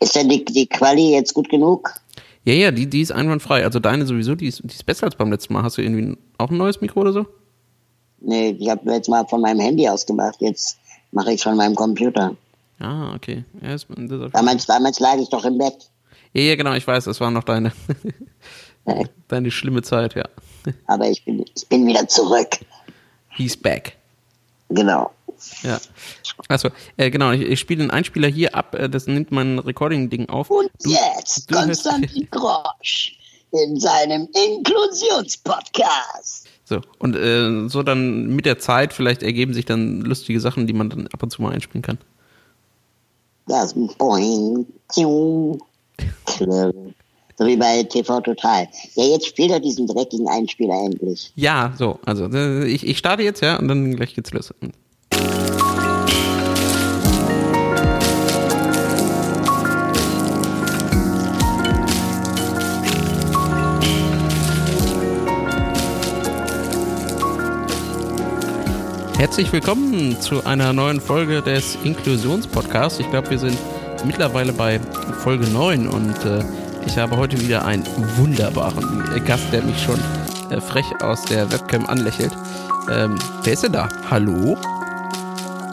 Ist denn die, die Quali jetzt gut genug? Ja, ja, die, die ist einwandfrei. Also deine sowieso, die ist, die ist besser als beim letzten Mal. Hast du irgendwie auch ein neues Mikro oder so? Nee, ich habe jetzt mal von meinem Handy aus gemacht. Jetzt mache ich von meinem Computer. Ah, okay. Ja, ist, damals, damals lag ich doch im Bett. Ja, ja, genau, ich weiß, das war noch deine, deine schlimme Zeit, ja. Aber ich bin, ich bin wieder zurück. He's back. Genau. Ja. Achso, äh, genau, ich, ich spiele den Einspieler hier ab, äh, das nimmt mein Recording-Ding auf. Und du, jetzt du Konstantin Grosch in seinem Inklusionspodcast. So, und äh, so dann mit der Zeit vielleicht ergeben sich dann lustige Sachen, die man dann ab und zu mal einspielen kann. Das Boing, So wie bei TV Total. Ja, jetzt spielt er diesen dreckigen Einspieler endlich. Ja, so, also äh, ich, ich starte jetzt, ja, und dann gleich geht's los. Herzlich willkommen zu einer neuen Folge des Inklusionspodcasts. Ich glaube, wir sind mittlerweile bei Folge 9 und äh, ich habe heute wieder einen wunderbaren Gast, der mich schon äh, frech aus der Webcam anlächelt. Ähm, wer ist denn da? Hallo?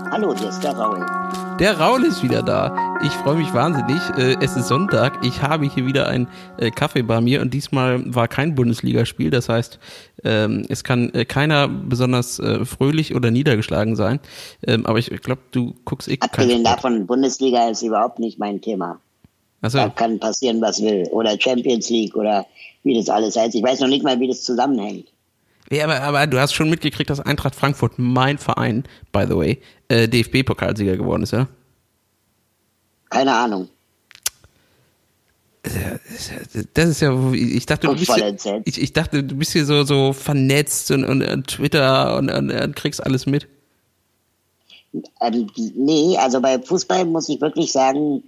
Hallo, hier ist der Raul. Der Raul ist wieder da. Ich freue mich wahnsinnig. Äh, es ist Sonntag. Ich habe hier wieder ein äh, Kaffee bei mir und diesmal war kein Bundesligaspiel. Das heißt, ähm, es kann äh, keiner besonders fröhlich oder niedergeschlagen sein. Ähm, aber ich glaube, du guckst eh Abgesehen davon, Bundesliga ist überhaupt nicht mein Thema. So. Da kann passieren, was will. Oder Champions League oder wie das alles heißt. Ich weiß noch nicht mal, wie das zusammenhängt. Ja, aber, aber du hast schon mitgekriegt, dass Eintracht Frankfurt, mein Verein, by the way, äh, DFB-Pokalsieger geworden ist, ja? Keine Ahnung. Das ist ja, ich dachte, du bist hier, ich, ich, dachte, du bist hier so, so vernetzt und, und, und Twitter und, und, und, kriegst alles mit. Ähm, nee, also bei Fußball muss ich wirklich sagen,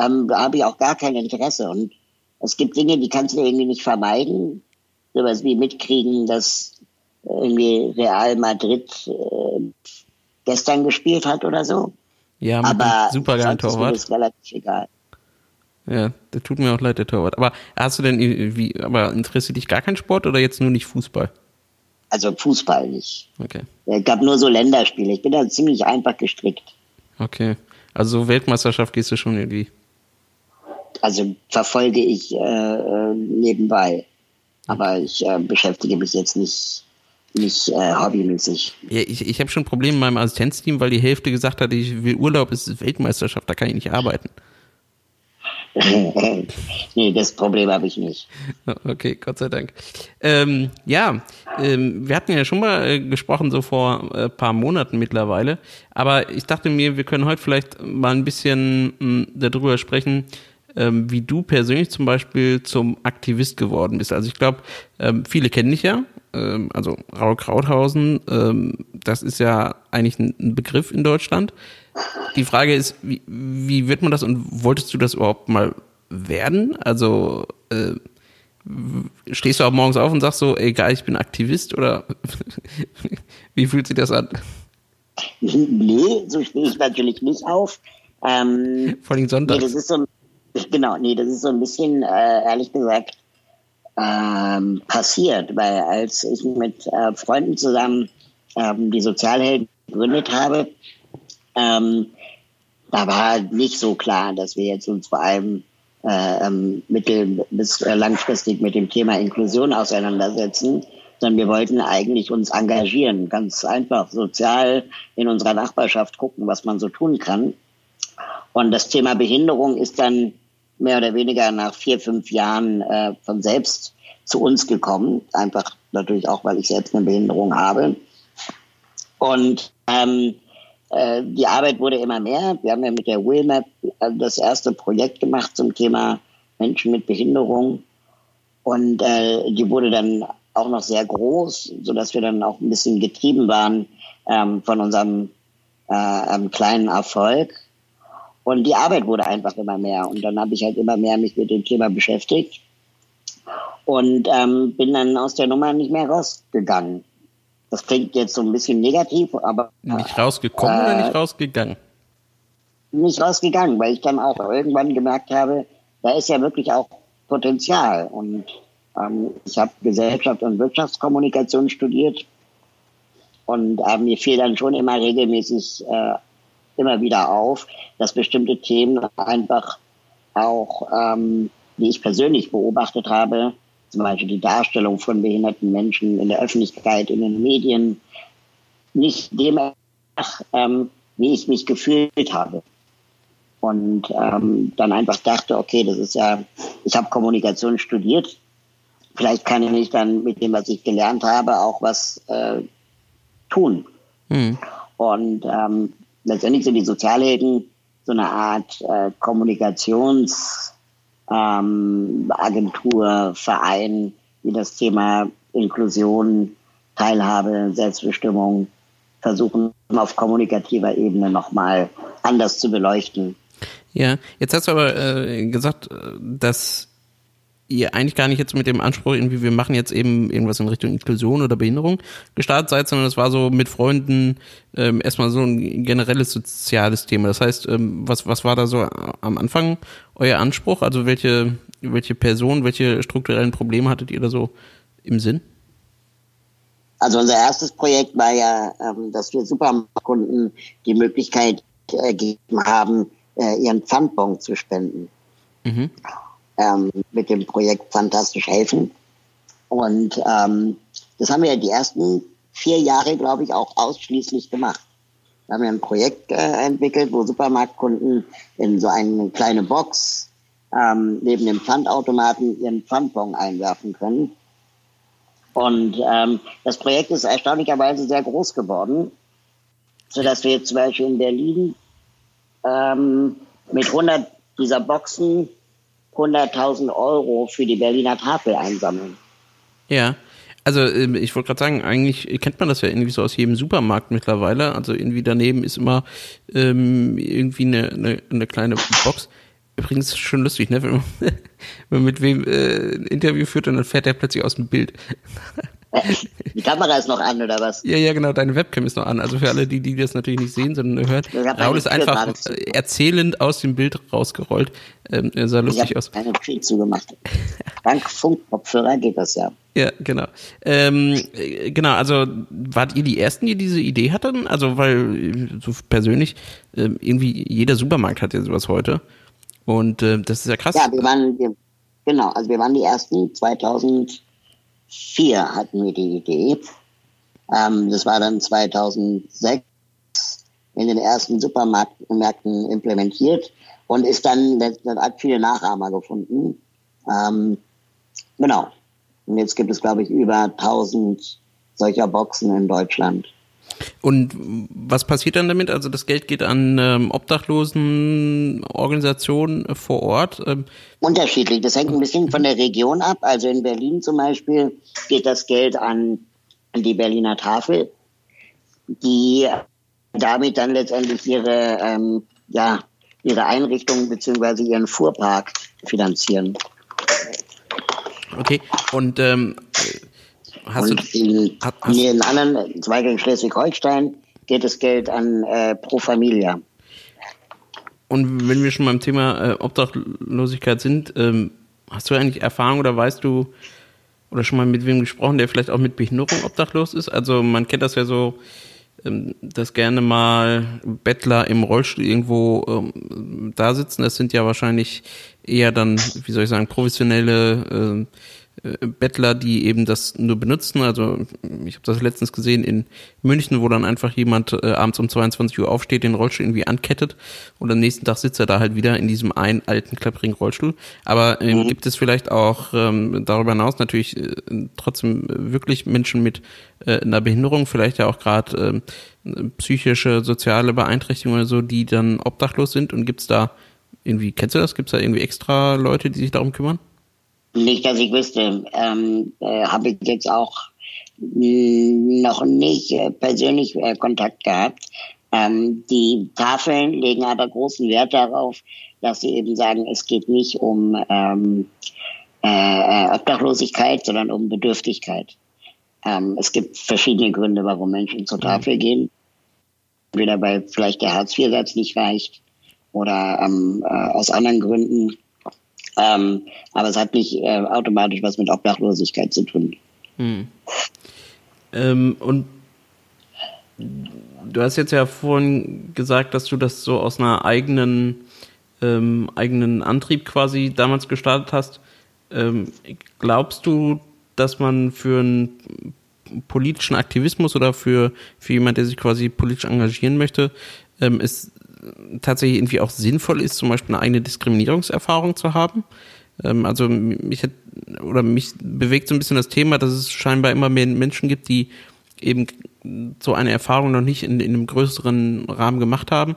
ähm, habe ich auch gar kein Interesse. Und es gibt Dinge, die kannst du irgendwie nicht vermeiden. Sowas wie mitkriegen, dass irgendwie Real Madrid äh, gestern gespielt hat oder so. Ja, aber super geilen Torwart. Ist relativ egal. Ja, der tut mir auch leid, der Torwart. Aber hast du denn, wie, aber interessiert dich gar kein Sport oder jetzt nur nicht Fußball? Also Fußball nicht. Okay. Es gab nur so Länderspiele. Ich bin da ziemlich einfach gestrickt. Okay. Also Weltmeisterschaft gehst du schon irgendwie. Also verfolge ich äh, äh nebenbei. Aber ich äh, beschäftige mich jetzt nicht nicht äh, hobbymäßig. Ja, ich ich habe schon Probleme mit meinem Assistenzteam, weil die Hälfte gesagt hat, ich will Urlaub, ist Weltmeisterschaft, da kann ich nicht arbeiten. nee, das Problem habe ich nicht. Okay, Gott sei Dank. Ähm, ja, ähm, wir hatten ja schon mal äh, gesprochen, so vor äh, paar Monaten mittlerweile. Aber ich dachte mir, wir können heute vielleicht mal ein bisschen mh, darüber sprechen, ähm, wie du persönlich zum Beispiel zum Aktivist geworden bist. Also ich glaube, ähm, viele kennen dich ja ähm, also Raul Krauthausen, ähm, das ist ja eigentlich ein Begriff in Deutschland. Die Frage ist, wie, wie wird man das und wolltest du das überhaupt mal werden? Also äh, stehst du auch morgens auf und sagst so, egal, ich bin Aktivist oder wie fühlt sich das an? Nee, so stehe ich natürlich nicht auf. Ähm, Vor allem Sonntag. Nee, das ist so, genau, nee, das ist so ein bisschen, äh, ehrlich gesagt, ähm, passiert, weil als ich mit äh, Freunden zusammen ähm, die Sozialhelden gegründet habe, ähm, da war nicht so klar, dass wir jetzt uns vor allem äh, ähm, mittel- bis äh, langfristig mit dem Thema Inklusion auseinandersetzen, sondern wir wollten eigentlich uns engagieren, ganz einfach sozial in unserer Nachbarschaft gucken, was man so tun kann. Und das Thema Behinderung ist dann mehr oder weniger nach vier, fünf Jahren äh, von selbst zu uns gekommen. Einfach natürlich auch, weil ich selbst eine Behinderung habe. Und ähm, äh, die Arbeit wurde immer mehr. Wir haben ja mit der WillMap äh, das erste Projekt gemacht zum Thema Menschen mit Behinderung. Und äh, die wurde dann auch noch sehr groß, so dass wir dann auch ein bisschen getrieben waren ähm, von unserem äh, ähm, kleinen Erfolg. Und die Arbeit wurde einfach immer mehr. Und dann habe ich halt immer mehr mich mit dem Thema beschäftigt und ähm, bin dann aus der Nummer nicht mehr rausgegangen. Das klingt jetzt so ein bisschen negativ, aber. Nicht rausgekommen äh, oder nicht rausgegangen? nicht rausgegangen, weil ich dann auch irgendwann gemerkt habe, da ist ja wirklich auch Potenzial. Und ähm, ich habe Gesellschaft und Wirtschaftskommunikation studiert und äh, mir fiel dann schon immer regelmäßig äh, immer wieder auf, dass bestimmte Themen einfach auch, ähm, die ich persönlich beobachtet habe, zum Beispiel die Darstellung von behinderten Menschen in der Öffentlichkeit, in den Medien, nicht dem ähm, wie ich mich gefühlt habe. Und ähm, dann einfach dachte, okay, das ist ja, ich habe Kommunikation studiert, vielleicht kann ich dann mit dem, was ich gelernt habe, auch was äh, tun. Mhm. Und ähm, letztendlich sind die Sozialhelden so eine Art äh, Kommunikationsagentur, ähm, Verein, die das Thema Inklusion, Teilhabe, Selbstbestimmung versuchen auf kommunikativer Ebene nochmal anders zu beleuchten. Ja, jetzt hast du aber äh, gesagt, dass ihr eigentlich gar nicht jetzt mit dem Anspruch, irgendwie wir machen jetzt eben irgendwas in Richtung Inklusion oder Behinderung gestartet seid, sondern es war so mit Freunden ähm, erstmal so ein generelles soziales Thema. Das heißt, ähm, was, was war da so am Anfang euer Anspruch? Also welche, welche Person, welche strukturellen Probleme hattet ihr da so im Sinn? Also unser erstes Projekt war ja, ähm, dass wir Supermarktkunden die Möglichkeit äh, gegeben haben, äh, ihren Pfandbon zu spenden. Mhm ähm, mit dem Projekt Fantastisch helfen. Und ähm, das haben wir die ersten vier Jahre, glaube ich, auch ausschließlich gemacht. Wir haben ja ein Projekt äh, entwickelt, wo Supermarktkunden in so eine kleine Box ähm, neben dem Pfandautomaten ihren Pfandbon einwerfen können. Und ähm, das Projekt ist erstaunlicherweise sehr groß geworden, sodass wir jetzt zum Beispiel in Berlin ähm, mit 100 dieser Boxen 100.000 Euro für die Berliner Tafel einsammeln. Ja. Also ähm, ich wollte gerade sagen, eigentlich kennt man das ja irgendwie so aus jedem Supermarkt mittlerweile. Also irgendwie daneben ist immer ähm, irgendwie eine, eine, eine kleine Box. Übrigens schon lustig, ne? Wenn man, wenn man mit wem äh, ein Interview führt und dann fährt der plötzlich aus dem Bild. Die Kamera ist noch an, oder was? Ja, ja, genau, deine Webcam ist noch an. Also für alle, die, die das natürlich nicht sehen, sondern hören. Raul ist einfach erzählend aus dem Bild rausgerollt. Ähm, er sah lustig ich aus. Eine Tür zugemacht. Dank Funkkopfhörer geht das ja. Ja, genau. Ähm, genau, also wart ihr die Ersten, die diese Idee hatten? Also, weil so persönlich, äh, irgendwie jeder Supermarkt hat ja sowas heute. Und äh, das ist ja krass. Ja, wir waren, wir, genau, also wir waren die Ersten 2000 2004 hatten wir die Idee. Ähm, das war dann 2006 in den ersten Supermärkten implementiert und ist dann, das hat viele Nachahmer gefunden. Ähm, genau. Und jetzt gibt es, glaube ich, über 1000 solcher Boxen in Deutschland. Und was passiert dann damit? Also das Geld geht an ähm, Obdachlosenorganisationen vor Ort? Ähm. Unterschiedlich. Das hängt ein bisschen von der Region ab. Also in Berlin zum Beispiel geht das Geld an die Berliner Tafel, die damit dann letztendlich ihre, ähm, ja, ihre Einrichtungen beziehungsweise ihren Fuhrpark finanzieren. Okay, und ähm, Hast und in, hast, hast in anderen Zweigen in Schleswig-Holstein geht das Geld an äh, Pro Familia. Und wenn wir schon beim Thema äh, Obdachlosigkeit sind, ähm, hast du eigentlich Erfahrung oder weißt du oder schon mal mit wem gesprochen, der vielleicht auch mit Behinderung obdachlos ist? Also man kennt das ja so, ähm, dass gerne mal Bettler im Rollstuhl irgendwo ähm, da sitzen. Das sind ja wahrscheinlich eher dann, wie soll ich sagen, professionelle äh, äh, Bettler, die eben das nur benutzen. Also ich habe das letztens gesehen in München, wo dann einfach jemand äh, abends um 22 Uhr aufsteht, den Rollstuhl irgendwie ankettet und am nächsten Tag sitzt er da halt wieder in diesem einen alten klapprigen Rollstuhl. Aber ähm, mhm. gibt es vielleicht auch ähm, darüber hinaus natürlich äh, trotzdem wirklich Menschen mit äh, einer Behinderung, vielleicht ja auch gerade äh, psychische, soziale Beeinträchtigungen oder so, die dann obdachlos sind und gibt's da irgendwie, kennst du das? Gibt's da irgendwie extra Leute, die sich darum kümmern? Nicht, dass ich wüsste. Ähm, äh, Habe ich jetzt auch noch nicht äh, persönlich äh, Kontakt gehabt. Ähm, die Tafeln legen aber großen Wert darauf, dass sie eben sagen, es geht nicht um ähm, äh, Obdachlosigkeit, sondern um Bedürftigkeit. Ähm, es gibt verschiedene Gründe, warum Menschen zur Tafel gehen. Entweder weil vielleicht der Hartz-IV-Satz nicht reicht oder ähm, äh, aus anderen Gründen. Ähm, aber es hat nicht äh, automatisch was mit Obdachlosigkeit zu tun. Hm. Ähm, und du hast jetzt ja vorhin gesagt, dass du das so aus einer eigenen, ähm, eigenen Antrieb quasi damals gestartet hast. Ähm, glaubst du, dass man für einen politischen Aktivismus oder für, für jemand, der sich quasi politisch engagieren möchte, ähm, es tatsächlich irgendwie auch sinnvoll ist, zum Beispiel eine eigene Diskriminierungserfahrung zu haben? Ähm, also mich hat, oder mich bewegt so ein bisschen das Thema, dass es scheinbar immer mehr Menschen gibt, die eben so eine Erfahrung noch nicht in, in einem größeren Rahmen gemacht haben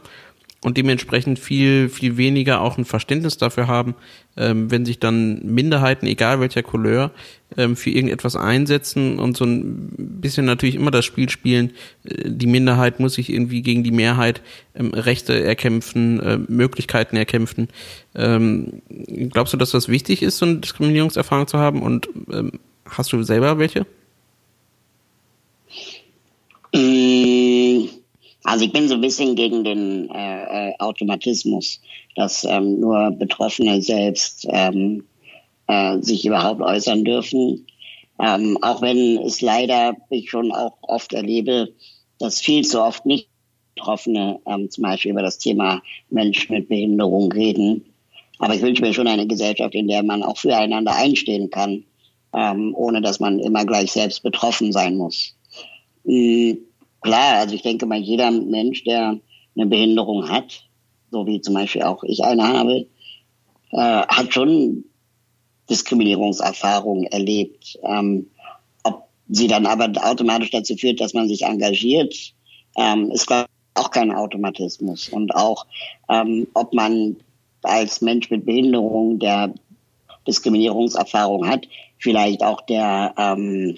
und dementsprechend viel, viel weniger auch ein Verständnis dafür haben, ähm, wenn sich dann Minderheiten, egal welcher Couleur, ähm, für irgendetwas einsetzen und so ein bisschen natürlich immer das Spiel spielen, äh, die Minderheit muss sich irgendwie gegen die Mehrheit ähm, Rechte erkämpfen, äh, Möglichkeiten erkämpfen. Ähm, glaubst du, dass das wichtig ist, so eine Diskriminierungserfahrung zu haben und ähm, hast du selber welche? Also ich bin so ein bisschen gegen den äh, äh, Automatismus, dass ähm, nur Betroffene selbst ähm, äh, sich überhaupt äußern dürfen. Ähm, auch wenn es leider, ich schon auch oft erlebe, dass viel zu oft nicht Betroffene ähm, zum Beispiel über das Thema Menschen mit Behinderung reden. Aber ich wünsche mir schon eine Gesellschaft, in der man auch füreinander einstehen kann, ähm, ohne dass man immer gleich selbst betroffen sein muss. Mhm Klar, also ich denke mal, jeder Mensch, der eine Behinderung hat, so wie zum Beispiel auch ich eine habe, äh, hat schon Diskriminierungserfahrungen erlebt. Ähm, ob sie dann aber automatisch dazu führt, dass man sich engagiert, ähm, ist auch kein Automatismus. Und auch, ähm, ob man als Mensch mit Behinderung, der Diskriminierungserfahrung hat, vielleicht auch der ähm,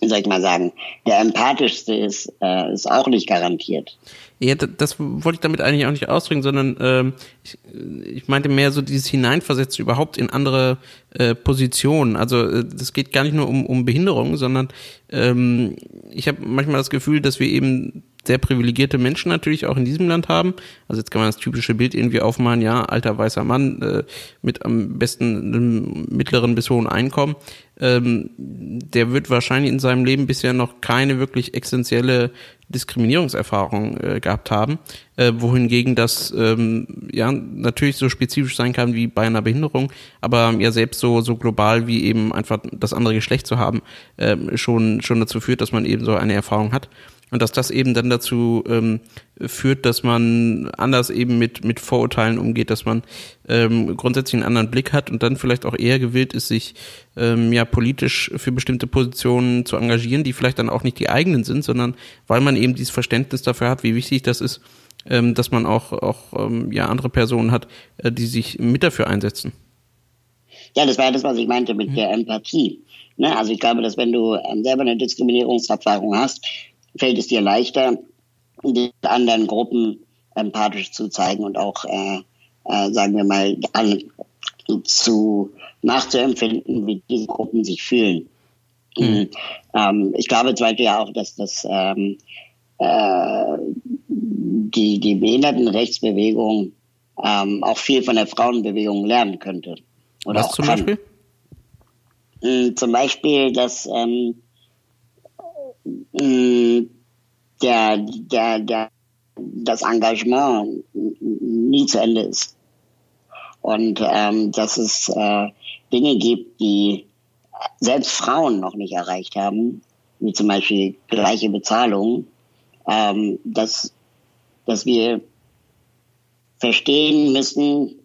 soll ich mal sagen, der empathischste ist, äh, ist auch nicht garantiert. Ja, das wollte ich damit eigentlich auch nicht ausdrücken, sondern ähm, ich, ich meinte mehr so dieses Hineinversetzen überhaupt in andere äh, Positionen. Also äh, geht gar nicht nur um, um Behinderung, sondern ähm, ich habe manchmal das Gefühl, dass wir eben sehr privilegierte Menschen natürlich auch in diesem Land haben. Also jetzt kann man das typische Bild irgendwie aufmalen, ja, alter weißer Mann äh, mit am besten einem mittleren bis hohen Einkommen. Ähm, der wird wahrscheinlich in seinem Leben bisher noch keine wirklich essentielle Diskriminierungserfahrung äh, gehabt haben, äh, wohingegen das ähm, ja natürlich so spezifisch sein kann wie bei einer Behinderung, aber ja selbst so so global wie eben einfach das andere Geschlecht zu haben, äh, schon schon dazu führt, dass man eben so eine Erfahrung hat. Und dass das eben dann dazu ähm, führt, dass man anders eben mit, mit Vorurteilen umgeht, dass man ähm, grundsätzlich einen anderen Blick hat und dann vielleicht auch eher gewillt ist, sich ähm, ja politisch für bestimmte Positionen zu engagieren, die vielleicht dann auch nicht die eigenen sind, sondern weil man eben dieses Verständnis dafür hat, wie wichtig das ist, ähm, dass man auch, auch ähm, ja, andere Personen hat, äh, die sich mit dafür einsetzen. Ja, das war das, was ich meinte mit mhm. der Empathie. Ne? Also ich glaube, dass wenn du ähm, selber eine Diskriminierungserfahrung hast, fällt es dir leichter, den anderen Gruppen empathisch zu zeigen und auch, äh, äh, sagen wir mal, an, zu nachzuempfinden, wie diese Gruppen sich fühlen. Mhm. Ähm, ich glaube zum Beispiel ja auch, dass das ähm, äh, die, die Behindertenrechtsbewegung ähm, auch viel von der Frauenbewegung lernen könnte. Oder Was zum kann. Beispiel? Mhm, zum Beispiel, dass ähm, der, der, der, das Engagement nie zu Ende ist. Und ähm, dass es äh, Dinge gibt, die selbst Frauen noch nicht erreicht haben, wie zum Beispiel gleiche Bezahlung, ähm, dass, dass wir verstehen müssen,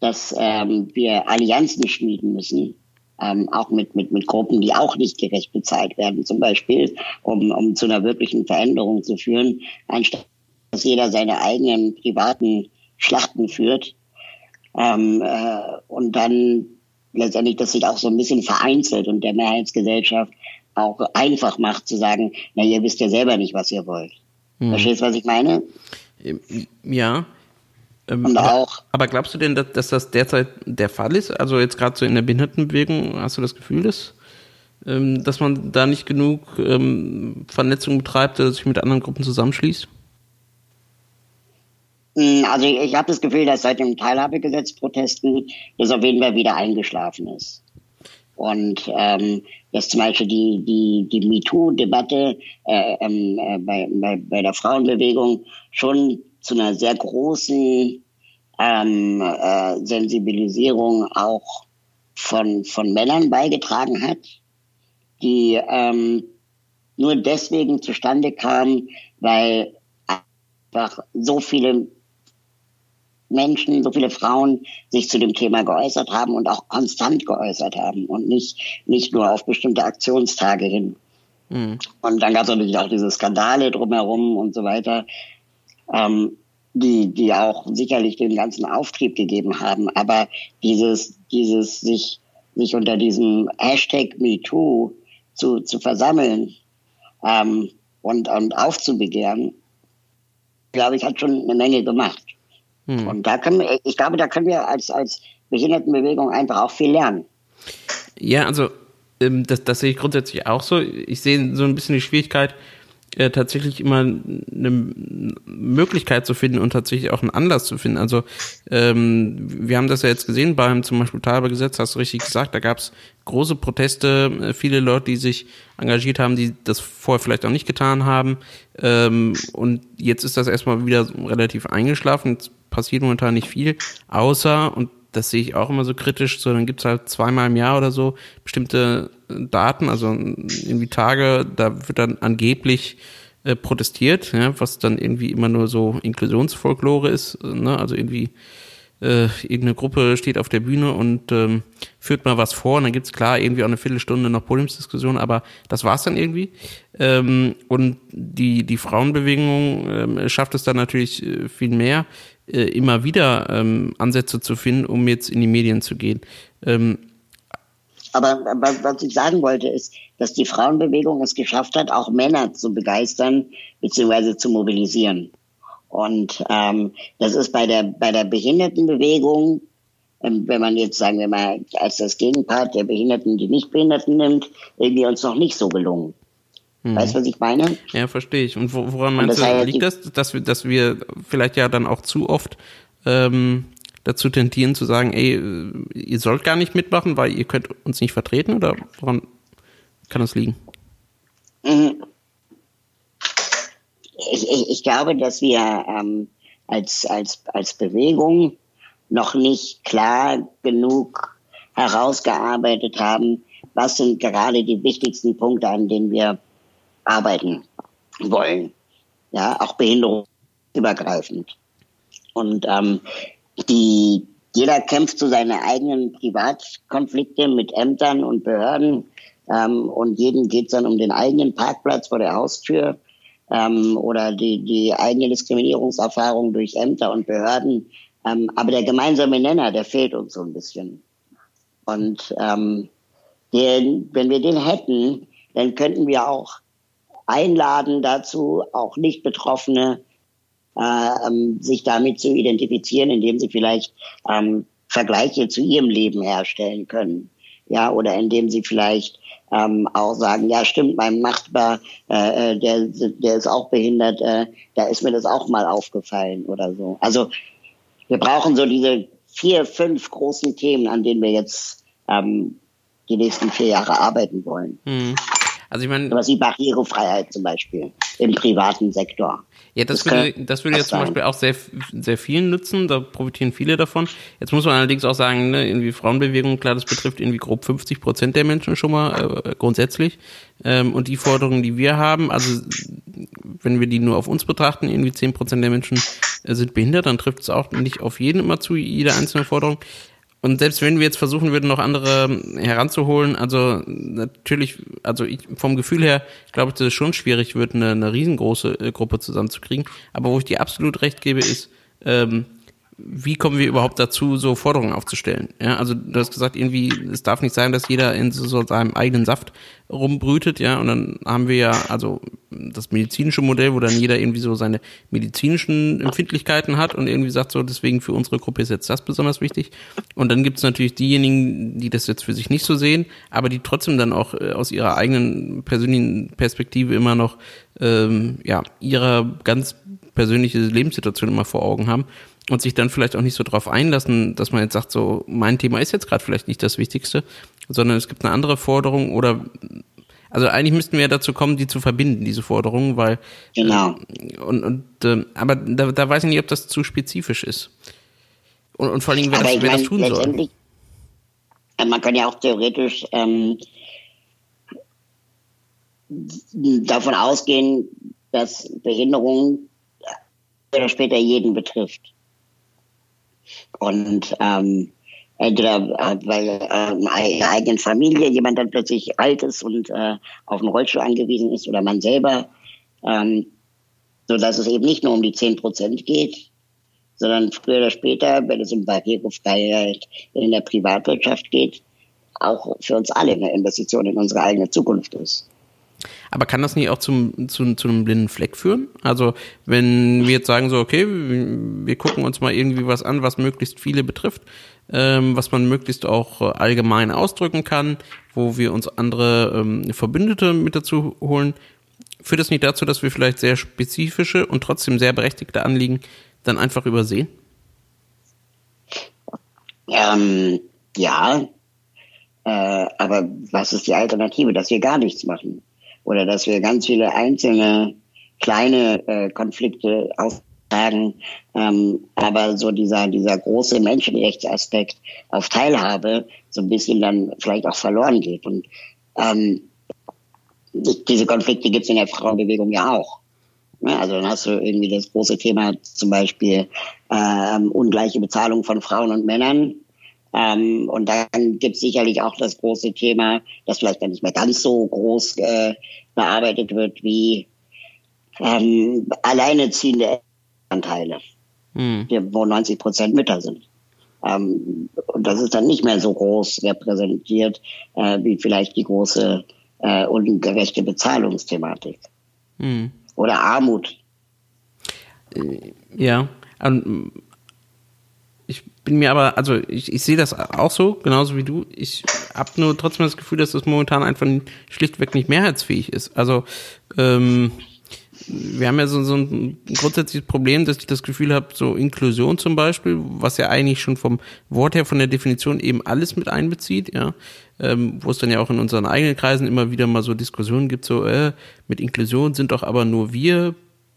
dass ähm, wir Allianzen schmieden müssen, ähm, auch mit, mit, mit Gruppen, die auch nicht gerecht bezahlt werden, zum Beispiel, um, um zu einer wirklichen Veränderung zu führen, anstatt dass jeder seine eigenen privaten Schlachten führt. Ähm, äh, und dann letztendlich das sich auch so ein bisschen vereinzelt und der Mehrheitsgesellschaft auch einfach macht zu sagen, na, ihr wisst ja selber nicht, was ihr wollt. Hm. Verstehst du, was ich meine? Ja, ähm, und auch. Aber glaubst du denn, dass, dass, das derzeit der Fall ist? Also jetzt gerade so in der Behindertenbewegung, hast du das Gefühl, dass, ähm, dass man da nicht genug ähm, Vernetzung betreibt oder sich mit anderen Gruppen zusammenschließt? Hm, also ich, ich habe das Gefühl, dass seit dem Teilhabegesetzprotesten das auf jeden Fall wieder eingeschlafen ist. Und ähm, dass zum Beispiel die, die, die MeToo-Debatte äh, ähm, äh, bei, bei, bei der Frauenbewegung schon zu einer sehr großen ähm, äh, Sensibilisierung auch von, von Männern beigetragen hat, die ähm, nur deswegen zustande kam, weil einfach so viele Menschen, so viele Frauen sich zu dem Thema geäußert haben und auch konstant geäußert haben und nicht, nicht nur auf bestimmte Aktionstage hin. Mhm. Und dann gab es natürlich auch diese Skandale drumherum und so weiter, ähm, die, die auch sicherlich den ganzen Auftrieb gegeben haben. Aber dieses, dieses sich, sich unter diesem Hashtag MeToo zu, zu versammeln ähm, und, und aufzubegehren, glaube ich, hat schon eine Menge gemacht. Hm. Und da können wir, ich glaube, da können wir als, als Behindertenbewegung einfach auch viel lernen. Ja, also ähm, das, das sehe ich grundsätzlich auch so. Ich sehe so ein bisschen die Schwierigkeit, äh, tatsächlich immer eine Möglichkeit zu finden und tatsächlich auch einen Anlass zu finden. Also ähm, wir haben das ja jetzt gesehen beim zum Beispiel Talbergesetz, hast du richtig gesagt, da gab es große Proteste, äh, viele Leute, die sich engagiert haben, die das vorher vielleicht auch nicht getan haben. Ähm, und jetzt ist das erstmal wieder relativ eingeschlafen. Jetzt passiert momentan nicht viel, außer, und das sehe ich auch immer so kritisch, so dann gibt's halt zweimal im Jahr oder so bestimmte Daten, also irgendwie Tage, da wird dann angeblich äh, protestiert, ja, was dann irgendwie immer nur so Inklusionsfolklore ist, ne? also irgendwie äh, irgendeine Gruppe steht auf der Bühne und ähm, führt mal was vor und dann gibt's klar irgendwie auch eine Viertelstunde noch Podiumsdiskussion, aber das war's dann irgendwie. Ähm, und die, die Frauenbewegung ähm, schafft es dann natürlich äh, viel mehr, äh, immer wieder ähm, Ansätze zu finden, um jetzt in die Medien zu gehen. Ähm, aber, aber was ich sagen wollte, ist, dass die Frauenbewegung es geschafft hat, auch Männer zu begeistern bzw. zu mobilisieren. Und ähm, das ist bei der bei der Behindertenbewegung, ähm, wenn man jetzt sagen wir mal als das Gegenpart der Behinderten die Nichtbehinderten nimmt, irgendwie uns noch nicht so gelungen. Mhm. Weißt du, was ich meine? Ja, verstehe ich. Und woran meinst du, halt liegt das, dass wir, dass wir vielleicht ja dann auch zu oft ähm, dazu tendieren zu sagen, ey, ihr sollt gar nicht mitmachen, weil ihr könnt uns nicht vertreten oder woran kann das liegen? Mhm. Ich, ich, ich glaube, dass wir ähm, als, als, als Bewegung noch nicht klar genug herausgearbeitet haben, was sind gerade die wichtigsten Punkte, an denen wir arbeiten wollen. Ja, auch behinderungsübergreifend. Und ähm, die, jeder kämpft zu seine eigenen Privatkonflikte mit Ämtern und Behörden. Ähm, und jedem geht es dann um den eigenen Parkplatz vor der Haustür ähm, oder die, die eigene Diskriminierungserfahrung durch Ämter und Behörden. Ähm, aber der gemeinsame Nenner, der fehlt uns so ein bisschen. Und ähm, den, wenn wir den hätten, dann könnten wir auch einladen dazu, auch nicht Betroffene äh, ähm, sich damit zu identifizieren, indem sie vielleicht ähm, Vergleiche zu ihrem Leben herstellen können. Ja, oder indem sie vielleicht ähm, auch sagen, ja stimmt, mein Nachbar, äh, äh, der, der ist auch behindert, äh, da ist mir das auch mal aufgefallen oder so. Also wir brauchen so diese vier, fünf großen Themen, an denen wir jetzt ähm, die nächsten vier Jahre arbeiten wollen. Hm. Also ich meine, was wie Barrierefreiheit zum Beispiel im privaten Sektor. Ja, das, das würde, das würde ja zum Beispiel auch sehr, sehr vielen nutzen, da profitieren viele davon. Jetzt muss man allerdings auch sagen, ne, irgendwie Frauenbewegung, klar, das betrifft irgendwie grob 50 Prozent der Menschen schon mal äh, grundsätzlich. Ähm, und die Forderungen, die wir haben, also wenn wir die nur auf uns betrachten, irgendwie 10 Prozent der Menschen äh, sind behindert, dann trifft es auch nicht auf jeden immer zu, jede einzelne Forderung. Und selbst wenn wir jetzt versuchen würden, noch andere heranzuholen, also natürlich, also ich, vom Gefühl her glaube ich, dass es schon schwierig wird, eine, eine riesengroße äh, Gruppe zusammenzukriegen. Aber wo ich dir absolut recht gebe, ist, ähm, wie kommen wir überhaupt dazu, so Forderungen aufzustellen? Ja, also du hast gesagt, irgendwie, es darf nicht sein, dass jeder in so seinem eigenen Saft rumbrütet, ja, und dann haben wir ja also das medizinische Modell, wo dann jeder irgendwie so seine medizinischen Empfindlichkeiten hat und irgendwie sagt so, deswegen für unsere Gruppe ist jetzt das besonders wichtig. Und dann gibt es natürlich diejenigen, die das jetzt für sich nicht so sehen, aber die trotzdem dann auch äh, aus ihrer eigenen persönlichen Perspektive immer noch ähm, ja ihrer ganz persönliche Lebenssituation immer vor Augen haben und sich dann vielleicht auch nicht so darauf einlassen, dass man jetzt sagt, so mein Thema ist jetzt gerade vielleicht nicht das Wichtigste, sondern es gibt eine andere Forderung oder also eigentlich müssten wir ja dazu kommen, die zu verbinden, diese Forderungen, weil genau. Äh, und, und äh, aber da, da weiß ich nicht, ob das zu spezifisch ist. Und, und vor allem, wer, das, wer das tun soll. Äh, man kann ja auch theoretisch ähm, davon ausgehen, dass Behinderung oder später jeden betrifft. Und ähm, entweder weil äh, in der eigenen Familie jemand dann plötzlich alt ist und äh, auf einen Rollstuhl angewiesen ist oder man selber, ähm, so dass es eben nicht nur um die 10 Prozent geht, sondern früher oder später, wenn es um Barrierefreiheit in der Privatwirtschaft geht, auch für uns alle eine Investition in unsere eigene Zukunft ist. Aber kann das nicht auch zum, zu, zu einem blinden Fleck führen? Also wenn wir jetzt sagen so, okay, wir gucken uns mal irgendwie was an, was möglichst viele betrifft, ähm, was man möglichst auch allgemein ausdrücken kann, wo wir uns andere ähm, Verbündete mit dazu holen, führt das nicht dazu, dass wir vielleicht sehr spezifische und trotzdem sehr berechtigte Anliegen dann einfach übersehen? Ähm, ja, äh, aber was ist die Alternative? Dass wir gar nichts machen oder dass wir ganz viele einzelne kleine äh, Konflikte austragen, ähm, aber so dieser dieser große Menschenrechtsaspekt auf Teilhabe so ein bisschen dann vielleicht auch verloren geht. Und ähm, diese Konflikte gibt es in der Frauenbewegung ja auch. Also dann hast du irgendwie das große Thema zum Beispiel ähm, ungleiche Bezahlung von Frauen und Männern ähm, und dann gibt es sicherlich auch das große Thema, das vielleicht dann nicht mehr ganz so groß äh, bearbeitet wird wie ähm, alleineziehende Anteile, hm. wo 90 Prozent Mütter sind. Ähm, und das ist dann nicht mehr so groß repräsentiert äh, wie vielleicht die große äh, ungerechte Bezahlungsthematik. Hm. Oder Armut. Äh, ja, bin mir aber, also ich, ich sehe das auch so, genauso wie du. Ich habe nur trotzdem das Gefühl, dass das momentan einfach schlichtweg nicht mehrheitsfähig ist. Also ähm, wir haben ja so, so ein grundsätzliches Problem, dass ich das Gefühl habe, so Inklusion zum Beispiel, was ja eigentlich schon vom Wort her, von der Definition eben alles mit einbezieht, ja, ähm, wo es dann ja auch in unseren eigenen Kreisen immer wieder mal so Diskussionen gibt, so äh, mit Inklusion sind doch aber nur wir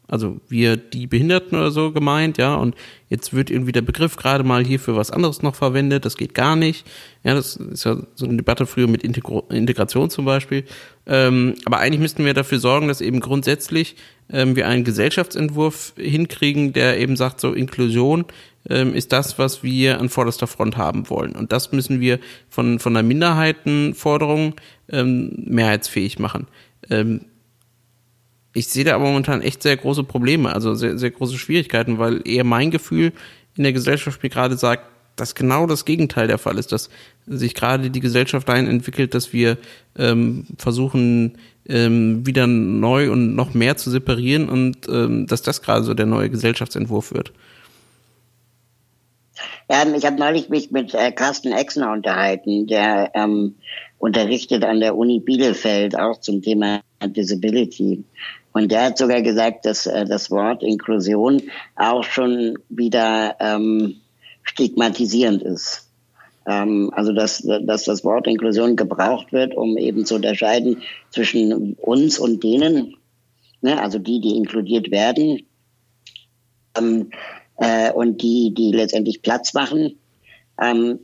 also wir die Behinderten oder so gemeint, ja, und jetzt wird irgendwie der Begriff gerade mal hier für was anderes noch verwendet, das geht gar nicht. Ja, das ist ja so eine Debatte früher mit Integro Integration zum Beispiel. Ähm, aber eigentlich müssten wir dafür sorgen, dass eben grundsätzlich ähm, wir einen Gesellschaftsentwurf hinkriegen, der eben sagt, so Inklusion ähm, ist das, was wir an vorderster Front haben wollen. Und das müssen wir von, von der Minderheitenforderung ähm, mehrheitsfähig machen. Ich sehe da aber momentan echt sehr große Probleme, also sehr, sehr große Schwierigkeiten, weil eher mein Gefühl in der Gesellschaft mir gerade sagt, dass genau das Gegenteil der Fall ist, dass sich gerade die Gesellschaft dahin entwickelt, dass wir ähm, versuchen, ähm, wieder neu und noch mehr zu separieren und ähm, dass das gerade so der neue Gesellschaftsentwurf wird. Ja, ich habe neulich mich mit äh, Carsten Exner unterhalten, der ähm, unterrichtet an der Uni Bielefeld auch zum Thema Disability. Und der hat sogar gesagt, dass äh, das Wort Inklusion auch schon wieder ähm, stigmatisierend ist. Ähm, also dass, dass das Wort Inklusion gebraucht wird, um eben zu unterscheiden zwischen uns und denen, ne, also die, die inkludiert werden, ähm, äh, und die, die letztendlich Platz machen. Ähm,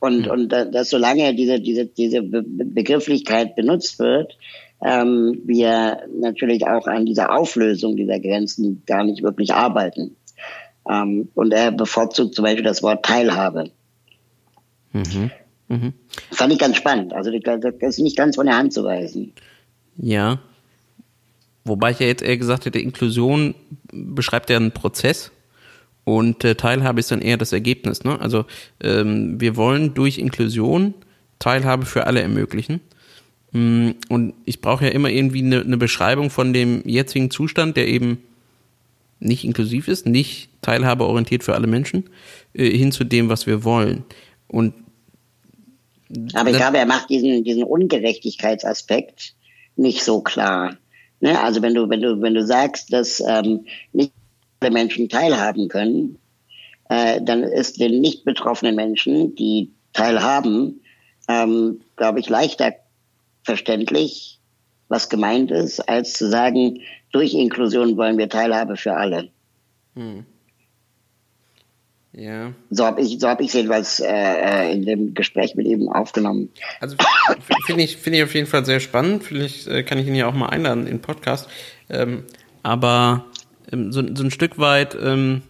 und, und dass solange diese, diese, diese Begrifflichkeit benutzt wird, ähm, wir natürlich auch an dieser Auflösung dieser Grenzen gar nicht wirklich arbeiten. Ähm, und er bevorzugt zum Beispiel das Wort Teilhabe. Mhm. Mhm. Fand ich ganz spannend. Also das ist nicht ganz von der Hand zu weisen. Ja. Wobei ich ja jetzt eher gesagt hätte, Inklusion beschreibt ja einen Prozess und äh, Teilhabe ist dann eher das Ergebnis. Ne? Also ähm, wir wollen durch Inklusion Teilhabe für alle ermöglichen. Mm, und ich brauche ja immer irgendwie eine, eine Beschreibung von dem jetzigen Zustand, der eben nicht inklusiv ist, nicht teilhabeorientiert für alle Menschen, äh, hin zu dem, was wir wollen. Und aber ich glaube, er macht diesen, diesen Ungerechtigkeitsaspekt nicht so klar. Ne? Also wenn du, wenn du, wenn du sagst, dass ähm, nicht alle Menschen teilhaben können, äh, dann ist den nicht betroffenen Menschen, die teilhaben, ähm, glaube ich, leichter verständlich, was gemeint ist, als zu sagen, durch Inklusion wollen wir Teilhabe für alle. Hm. Ja. So habe ich, so hab ich jedenfalls äh, äh, in dem Gespräch mit ihm aufgenommen. Also finde ich, finde ich auf jeden Fall sehr spannend. Vielleicht äh, kann ich ihn ja auch mal einladen in den Podcast. Ähm, aber ähm, so, so ein Stück weit ähm,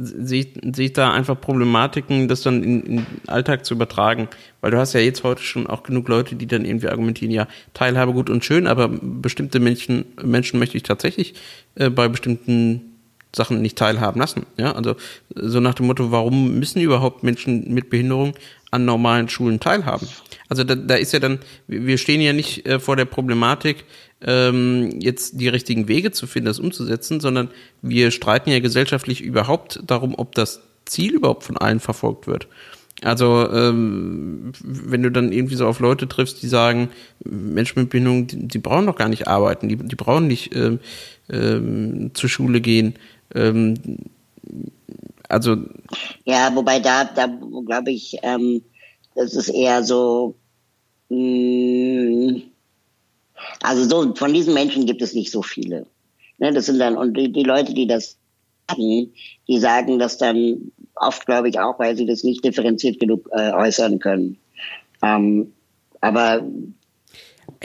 sehe ich, seh ich da einfach Problematiken, das dann in, in den Alltag zu übertragen. Weil du hast ja jetzt heute schon auch genug Leute, die dann irgendwie argumentieren, ja, Teilhabe gut und schön, aber bestimmte Menschen, Menschen möchte ich tatsächlich äh, bei bestimmten Sachen nicht teilhaben lassen. Ja, also so nach dem Motto, warum müssen überhaupt Menschen mit Behinderung an normalen Schulen teilhaben? Also da, da ist ja dann, wir stehen ja nicht äh, vor der Problematik, ähm, jetzt die richtigen Wege zu finden, das umzusetzen, sondern wir streiten ja gesellschaftlich überhaupt darum, ob das Ziel überhaupt von allen verfolgt wird. Also ähm, wenn du dann irgendwie so auf Leute triffst, die sagen, Menschen mit Behinderung, die, die brauchen doch gar nicht arbeiten, die, die brauchen nicht ähm, ähm, zur Schule gehen, ähm, also ja, wobei da, da glaube ich, ähm, das ist eher so, mh, mm, also so von diesen Menschen gibt es nicht so viele. Ne, das sind dann und die, die Leute, die das sagen, die sagen das dann oft, glaube ich, auch, weil sie das nicht differenziert genug äh, äußern können. Ähm, aber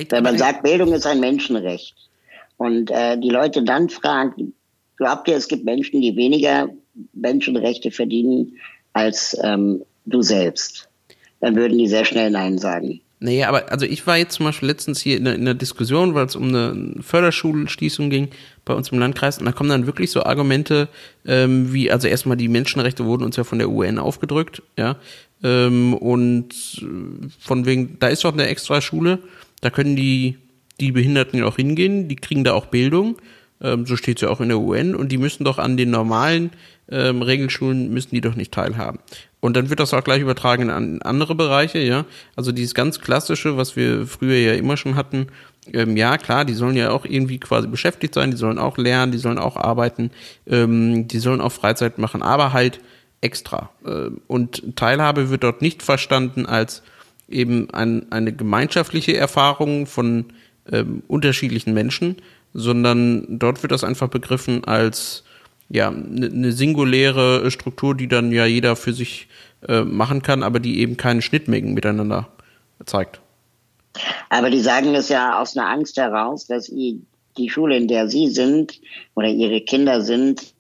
wenn man sagt, Bildung ist ein Menschenrecht und äh, die Leute dann fragen, Glaubt ihr, es gibt Menschen, die weniger Menschenrechte verdienen als ähm, du selbst? Dann würden die sehr schnell Nein sagen. Naja, aber also ich war jetzt zum Beispiel letztens hier in einer, Diskussion, weil es um eine Förderschulschließung ging bei uns im Landkreis und da kommen dann wirklich so Argumente ähm, wie, also erstmal die Menschenrechte wurden uns ja von der UN aufgedrückt, ja, ähm, und von wegen, da ist doch eine extra Schule, da können die, die Behinderten ja auch hingehen, die kriegen da auch Bildung ähm, so steht es ja auch in der UN, und die müssen doch an den normalen ähm, Regelschulen, müssen die doch nicht teilhaben. Und dann wird das auch gleich übertragen an andere Bereiche, ja. Also dieses ganz klassische, was wir früher ja immer schon hatten, ähm, ja klar, die sollen ja auch irgendwie quasi beschäftigt sein, die sollen auch lernen, die sollen auch arbeiten, ähm, die sollen auch Freizeit machen, aber halt extra. Äh, und Teilhabe wird dort nicht verstanden als eben ein, eine gemeinschaftliche Erfahrung von ähm, unterschiedlichen Menschen, sondern dort wird das einfach begriffen als ja eine ne singuläre Struktur, die dann ja jeder für sich äh, machen kann, aber die eben keine Schnittmengen miteinander zeigt. Aber die sagen es ja aus einer Angst heraus, dass die Schule, in der sie sind oder ihre Kinder sind,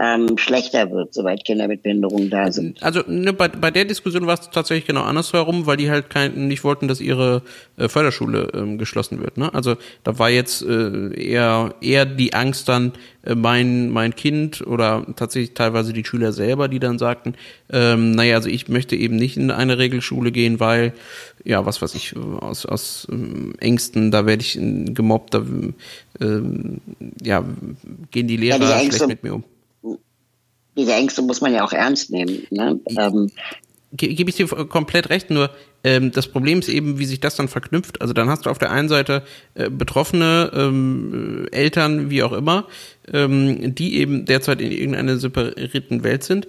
ähm, schlechter wird, soweit Kinder mit Behinderung da sind. Also ne, bei, bei der Diskussion war es tatsächlich genau andersherum, weil die halt kein, nicht wollten, dass ihre äh, Förderschule ähm, geschlossen wird. Ne? Also da war jetzt äh, eher eher die Angst dann äh, mein mein Kind oder tatsächlich teilweise die Schüler selber, die dann sagten, ähm, naja, also ich möchte eben nicht in eine Regelschule gehen, weil ja, was weiß ich, aus, aus ähm, Ängsten, da werde ich gemobbt, da ähm, ja, gehen die Lehrer ja, schlecht mit mir um diese Ängste muss man ja auch ernst nehmen. Ne? Ähm, Gebe ich dir komplett recht, nur ähm, das Problem ist eben, wie sich das dann verknüpft. Also dann hast du auf der einen Seite äh, Betroffene, ähm, Eltern, wie auch immer, ähm, die eben derzeit in irgendeiner separierten Welt sind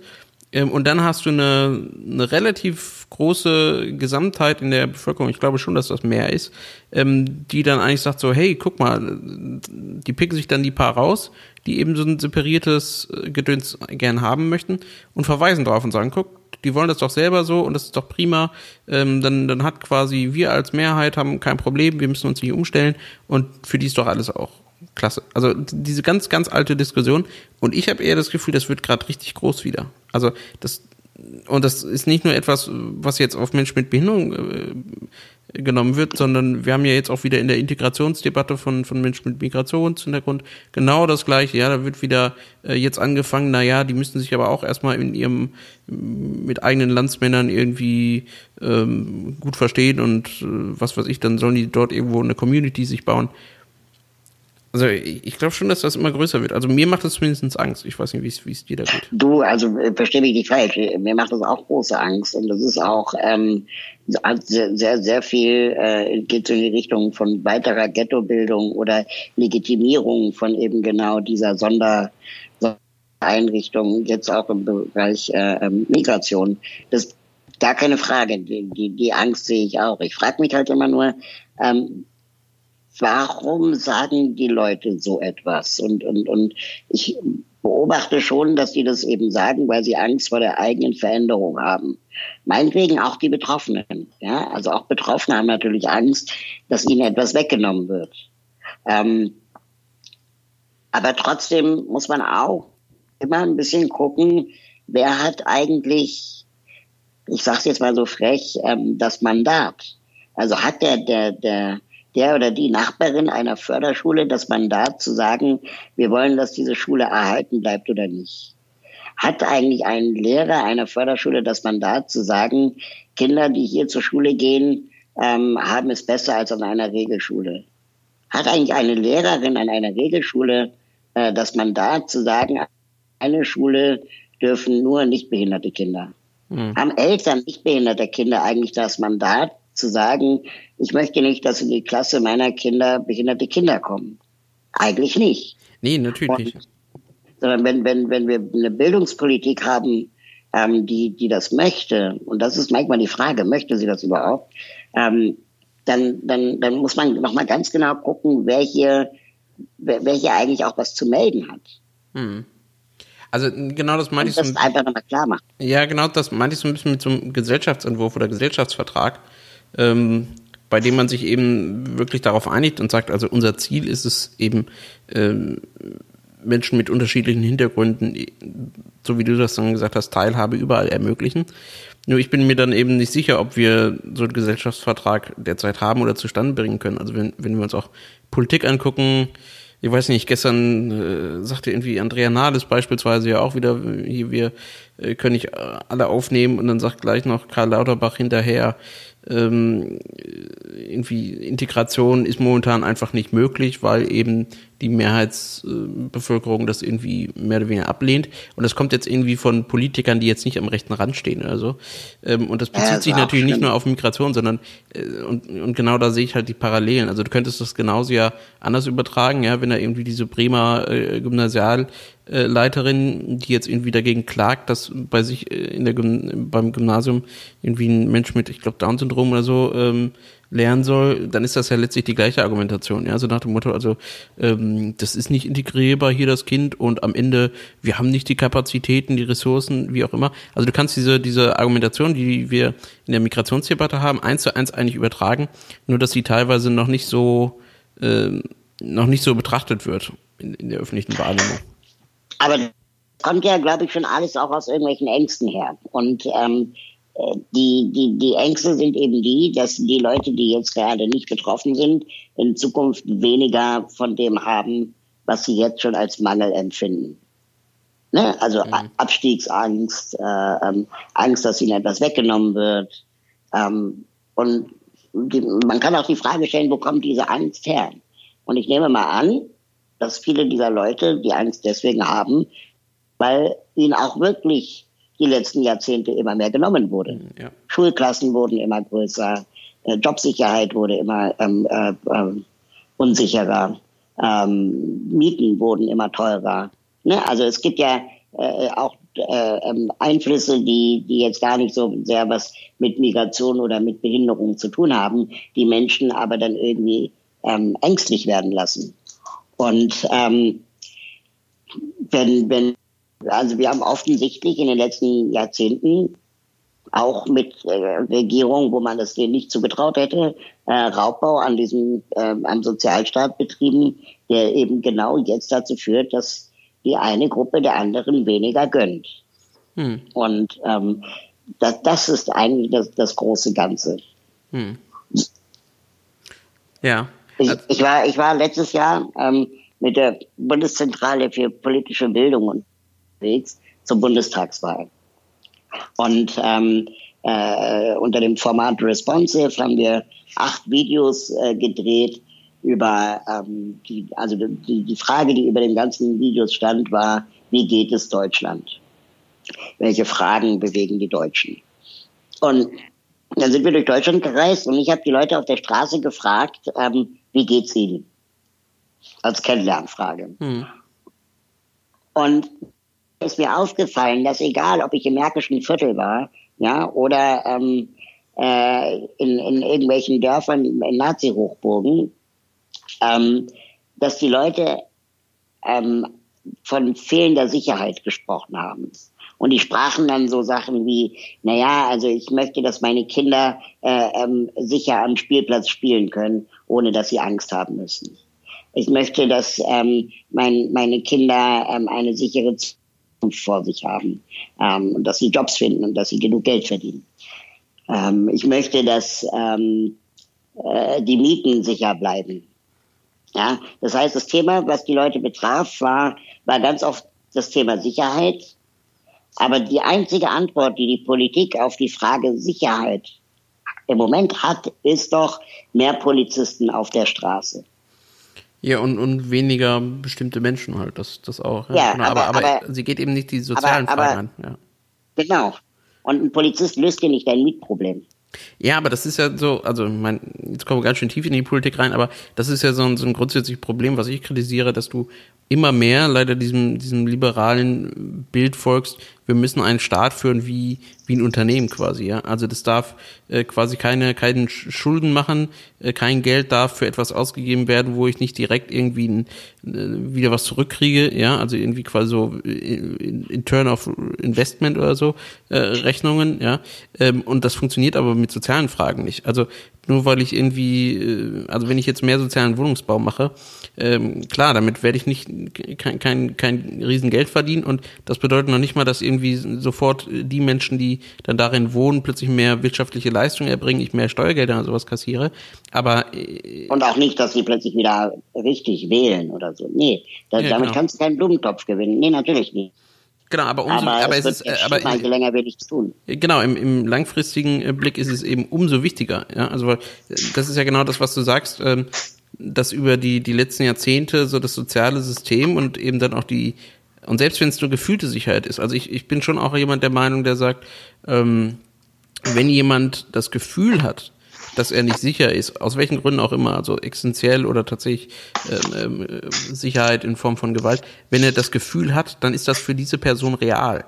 und dann hast du eine, eine relativ große Gesamtheit in der Bevölkerung, ich glaube schon, dass das mehr ist, ähm, die dann eigentlich sagt so, hey, guck mal, die picken sich dann die paar raus, die eben so ein separiertes äh, Gedöns gern haben möchten und verweisen drauf und sagen, guck, die wollen das doch selber so und das ist doch prima. Ähm, dann, dann hat quasi wir als Mehrheit haben kein Problem, wir müssen uns nicht umstellen und für die ist doch alles auch klasse. Also diese ganz, ganz alte Diskussion. Und ich habe eher das Gefühl, das wird gerade richtig groß wieder. Also das und das ist nicht nur etwas, was jetzt auf Menschen mit Behinderung äh, genommen wird, sondern wir haben ja jetzt auch wieder in der Integrationsdebatte von, von Menschen mit Migrationshintergrund genau das gleiche. Ja, da wird wieder äh, jetzt angefangen, na ja, die müssen sich aber auch erstmal in ihrem mit eigenen Landsmännern irgendwie ähm, gut verstehen und äh, was weiß ich, dann sollen die dort irgendwo eine Community sich bauen Also ich glaube schon, dass das immer größer wird. Also mir macht das zumindest Angst. Ich weiß nicht, wie es dir da geht. Du, also äh, verstehe mich nicht falsch. Mir macht das auch große Angst. Und das ist auch ähm, sehr, sehr, sehr viel äh, geht so in die Richtung von weiterer Ghettobildung oder Legitimierung von eben genau dieser Sondereinrichtung, jetzt auch im Bereich äh, ähm, Migration. Das gar keine Frage. Die, die, die Angst sehe ich auch. Ich frage mich halt immer nur, ähm, warum sagen die Leute so etwas? Und, und, und ich beobachte schon, dass die das eben sagen, weil sie Angst vor der eigenen Veränderung haben. Meinetwegen auch die Betroffenen. Ja? Also auch Betroffene haben natürlich Angst, dass ihnen etwas weggenommen wird. Ähm, aber trotzdem muss man auch immer ein bisschen gucken, wer hat eigentlich, ich sage es jetzt mal so frech, ähm, das Mandat. Also hat der, der, der, der oder die Nachbarin einer Förderschule das Mandat zu sagen, wir wollen, dass diese Schule erhalten bleibt oder nicht? Hat eigentlich ein Lehrer einer Förderschule das Mandat zu sagen, Kinder, die hier zur Schule gehen, ähm, haben es besser als an einer Regelschule? Hat eigentlich eine Lehrerin an einer Regelschule äh, das Mandat zu sagen, eine Schule dürfen nur nicht behinderte Kinder? Mhm. Haben Eltern nicht behinderte Kinder eigentlich das Mandat, zu sagen, ich möchte nicht, dass in die Klasse meiner Kinder behinderte Kinder kommen. Eigentlich nicht. Nee, natürlich nicht. Sondern wenn, wenn, wenn wir eine Bildungspolitik haben, ähm, die, die das möchte, und das ist manchmal die Frage, möchte sie das überhaupt, ähm, dann, dann, dann muss man nochmal ganz genau gucken, wer hier, wer, wer hier eigentlich auch was zu melden hat. Hm. Also genau das meinte ich so. Das einfach nochmal klar machen. Ja, genau das meinte ich so ein bisschen mit so einem Gesellschaftsentwurf oder Gesellschaftsvertrag ähm, bei dem man sich eben wirklich darauf einigt und sagt, also unser Ziel ist es eben, ähm, Menschen mit unterschiedlichen Hintergründen, so wie du das dann gesagt hast, Teilhabe überall ermöglichen. Nur ich bin mir dann eben nicht sicher, ob wir so einen Gesellschaftsvertrag derzeit haben oder zustande bringen können. Also wenn, wenn wir uns auch Politik angucken, ich weiß nicht, gestern äh, sagte irgendwie Andrea Nahles beispielsweise ja auch wieder, hier, wir äh, können nicht alle aufnehmen und dann sagt gleich noch Karl Lauterbach hinterher, ähm, irgendwie Integration ist momentan einfach nicht möglich, weil eben die Mehrheitsbevölkerung das irgendwie mehr oder weniger ablehnt. Und das kommt jetzt irgendwie von Politikern, die jetzt nicht am rechten Rand stehen oder so. Ähm, und das bezieht ja, sich natürlich nicht nur auf Migration, sondern äh, und, und genau da sehe ich halt die Parallelen. Also du könntest das genauso ja anders übertragen, ja, wenn da irgendwie diese Bremer äh, Gymnasialleiterin, die jetzt irgendwie dagegen klagt, dass bei sich äh, in der beim Gymnasium irgendwie ein Mensch mit, ich glaube, Down-Syndrom oder so ähm, lernen soll, dann ist das ja letztlich die gleiche Argumentation. Ja, so nach dem Motto, also ähm, das ist nicht integrierbar hier das Kind und am Ende wir haben nicht die Kapazitäten, die Ressourcen, wie auch immer. Also du kannst diese diese Argumentation, die wir in der Migrationsdebatte haben, eins zu eins eigentlich übertragen, nur dass sie teilweise noch nicht so äh, noch nicht so betrachtet wird in, in der öffentlichen Wahrnehmung. Aber kommt ja, glaube ich, schon alles auch aus irgendwelchen Ängsten her. Und ähm, die, die, die Ängste sind eben die, dass die Leute, die jetzt gerade nicht betroffen sind, in Zukunft weniger von dem haben, was sie jetzt schon als Mangel empfinden. Ne? Also mhm. Abstiegsangst, äh, ähm, Angst, dass ihnen etwas weggenommen wird. Ähm, und die, man kann auch die Frage stellen, wo kommt diese Angst her? Und ich nehme mal an, dass viele dieser Leute die Angst deswegen haben, weil ihnen auch wirklich die letzten Jahrzehnte immer mehr genommen wurde. Ja. Schulklassen wurden immer größer, äh, Jobsicherheit wurde immer ähm, äh, äh, unsicherer, ähm, Mieten wurden immer teurer. Ne? Also es gibt ja äh, auch äh, ähm, Einflüsse, die, die jetzt gar nicht so sehr was mit Migration oder mit Behinderung zu tun haben, die Menschen aber dann irgendwie ähm, ängstlich werden lassen. Und ähm, wenn, wenn also wir haben offensichtlich in den letzten Jahrzehnten auch mit äh, Regierungen, wo man das denen nicht zugetraut hätte, äh, Raubbau an diesem äh, am Sozialstaat betrieben, der eben genau jetzt dazu führt, dass die eine Gruppe der anderen weniger gönnt. Hm. Und ähm, das, das ist eigentlich das, das große Ganze. Hm. Ja. Ich, ich, war, ich war letztes Jahr ähm, mit der Bundeszentrale für politische Bildung und unterwegs zur Bundestagswahl. Und ähm, äh, unter dem Format Responsive haben wir acht Videos äh, gedreht, über ähm, die, also die, die Frage, die über den ganzen Videos stand, war, wie geht es Deutschland? Welche Fragen bewegen die Deutschen? Und dann sind wir durch Deutschland gereist und ich habe die Leute auf der Straße gefragt, ähm, wie geht's ihnen? Als Kennenlernfrage. Hm. Und ist mir aufgefallen, dass egal, ob ich im Märkischen Viertel war, ja, oder ähm, äh, in, in irgendwelchen Dörfern in Nazi-Hochburgen, ähm, dass die Leute ähm, von fehlender Sicherheit gesprochen haben. Und die sprachen dann so Sachen wie, naja, also ich möchte, dass meine Kinder äh, ähm, sicher am Spielplatz spielen können, ohne dass sie Angst haben müssen. Ich möchte, dass ähm, mein, meine Kinder ähm, eine sichere vor sich haben ähm, und dass sie Jobs finden und dass sie genug Geld verdienen. Ähm, ich möchte, dass ähm, äh, die Mieten sicher bleiben. Ja, das heißt, das Thema, was die Leute betraf, war, war ganz oft das Thema Sicherheit aber die einzige Antwort, die die Politik auf die Frage Sicherheit im Moment hat, ist doch mehr Polizisten auf der Straße. Ja, und, und weniger bestimmte Menschen halt, das, das auch. Ja, ja genau, aber, aber, aber, sie geht eben nicht die sozialen aber, Fragen an. Ja. Genau. Und ein Polizist löst dir nicht dein Mietproblem. Ja, aber das ist ja so, also ich mein, jetzt kommen wir ganz schön tief in die Politik rein, aber das ist ja so ein, so ein grundsätzliches Problem, was ich kritisiere, dass du immer mehr leider diesem, diesem liberalen Bild folgst, wir müssen einen Staat führen wie, wie ein Unternehmen quasi, ja. Also das darf äh, quasi keine, keinen Schulden machen, äh, kein Geld darf für etwas ausgegeben werden, wo ich nicht direkt irgendwie ein, äh, wieder was zurückkriege, ja. Also irgendwie quasi so in, in Turn of Investment oder so äh, Rechnungen, ja. Ähm, und das funktioniert aber mit sozialen Fragen nicht. Also nur weil ich irgendwie, äh, also wenn ich jetzt mehr sozialen Wohnungsbau mache, ähm, klar, damit werde ich nicht kein, kein, kein Riesengeld verdienen und das bedeutet noch nicht mal, dass irgendwie sofort die Menschen, die dann darin wohnen, plötzlich mehr wirtschaftliche Leistung erbringen, ich mehr Steuergelder und sowas kassiere. Aber äh, und auch nicht, dass sie plötzlich wieder richtig wählen oder so. Nee, das, ja, damit genau. kannst du keinen Blumentopf gewinnen. Nee, natürlich nicht. Genau, aber umso, aber, aber es, es ist, äh, aber je länger wir nichts tun. Genau, im, im langfristigen äh, Blick ist es eben umso wichtiger. Ja, also das ist ja genau das, was du sagst, ähm, dass über die die letzten Jahrzehnte so das soziale System und eben dann auch die und selbst wenn es nur gefühlte Sicherheit ist. Also ich ich bin schon auch jemand der Meinung, der sagt, ähm, wenn jemand das Gefühl hat, dass er nicht sicher ist, aus welchen Gründen auch immer, also existenziell oder tatsächlich ähm, ähm, Sicherheit in Form von Gewalt, wenn er das Gefühl hat, dann ist das für diese Person real.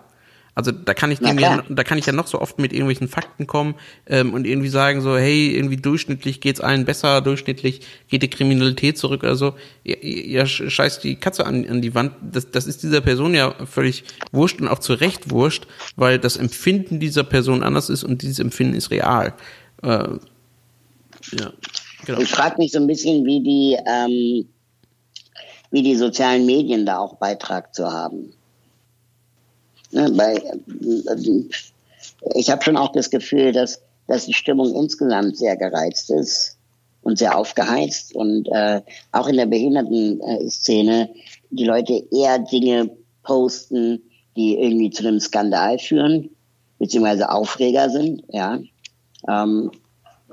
Also da kann ich dem ja, da kann ich ja noch so oft mit irgendwelchen Fakten kommen ähm, und irgendwie sagen so, hey, irgendwie durchschnittlich geht's allen besser, durchschnittlich geht die Kriminalität zurück oder so. Ja, ja scheißt die Katze an, an die Wand. Das, das ist dieser Person ja völlig wurscht und auch zu Recht wurscht, weil das Empfinden dieser Person anders ist und dieses Empfinden ist real. Äh, ja, genau. Ich frage mich so ein bisschen, wie die, ähm, wie die sozialen Medien da auch Beitrag zu haben. Ne, bei, äh, ich habe schon auch das Gefühl, dass, dass die Stimmung insgesamt sehr gereizt ist und sehr aufgeheizt und äh, auch in der Behindertenszene die Leute eher Dinge posten, die irgendwie zu einem Skandal führen, beziehungsweise Aufreger sind, ja. Ähm,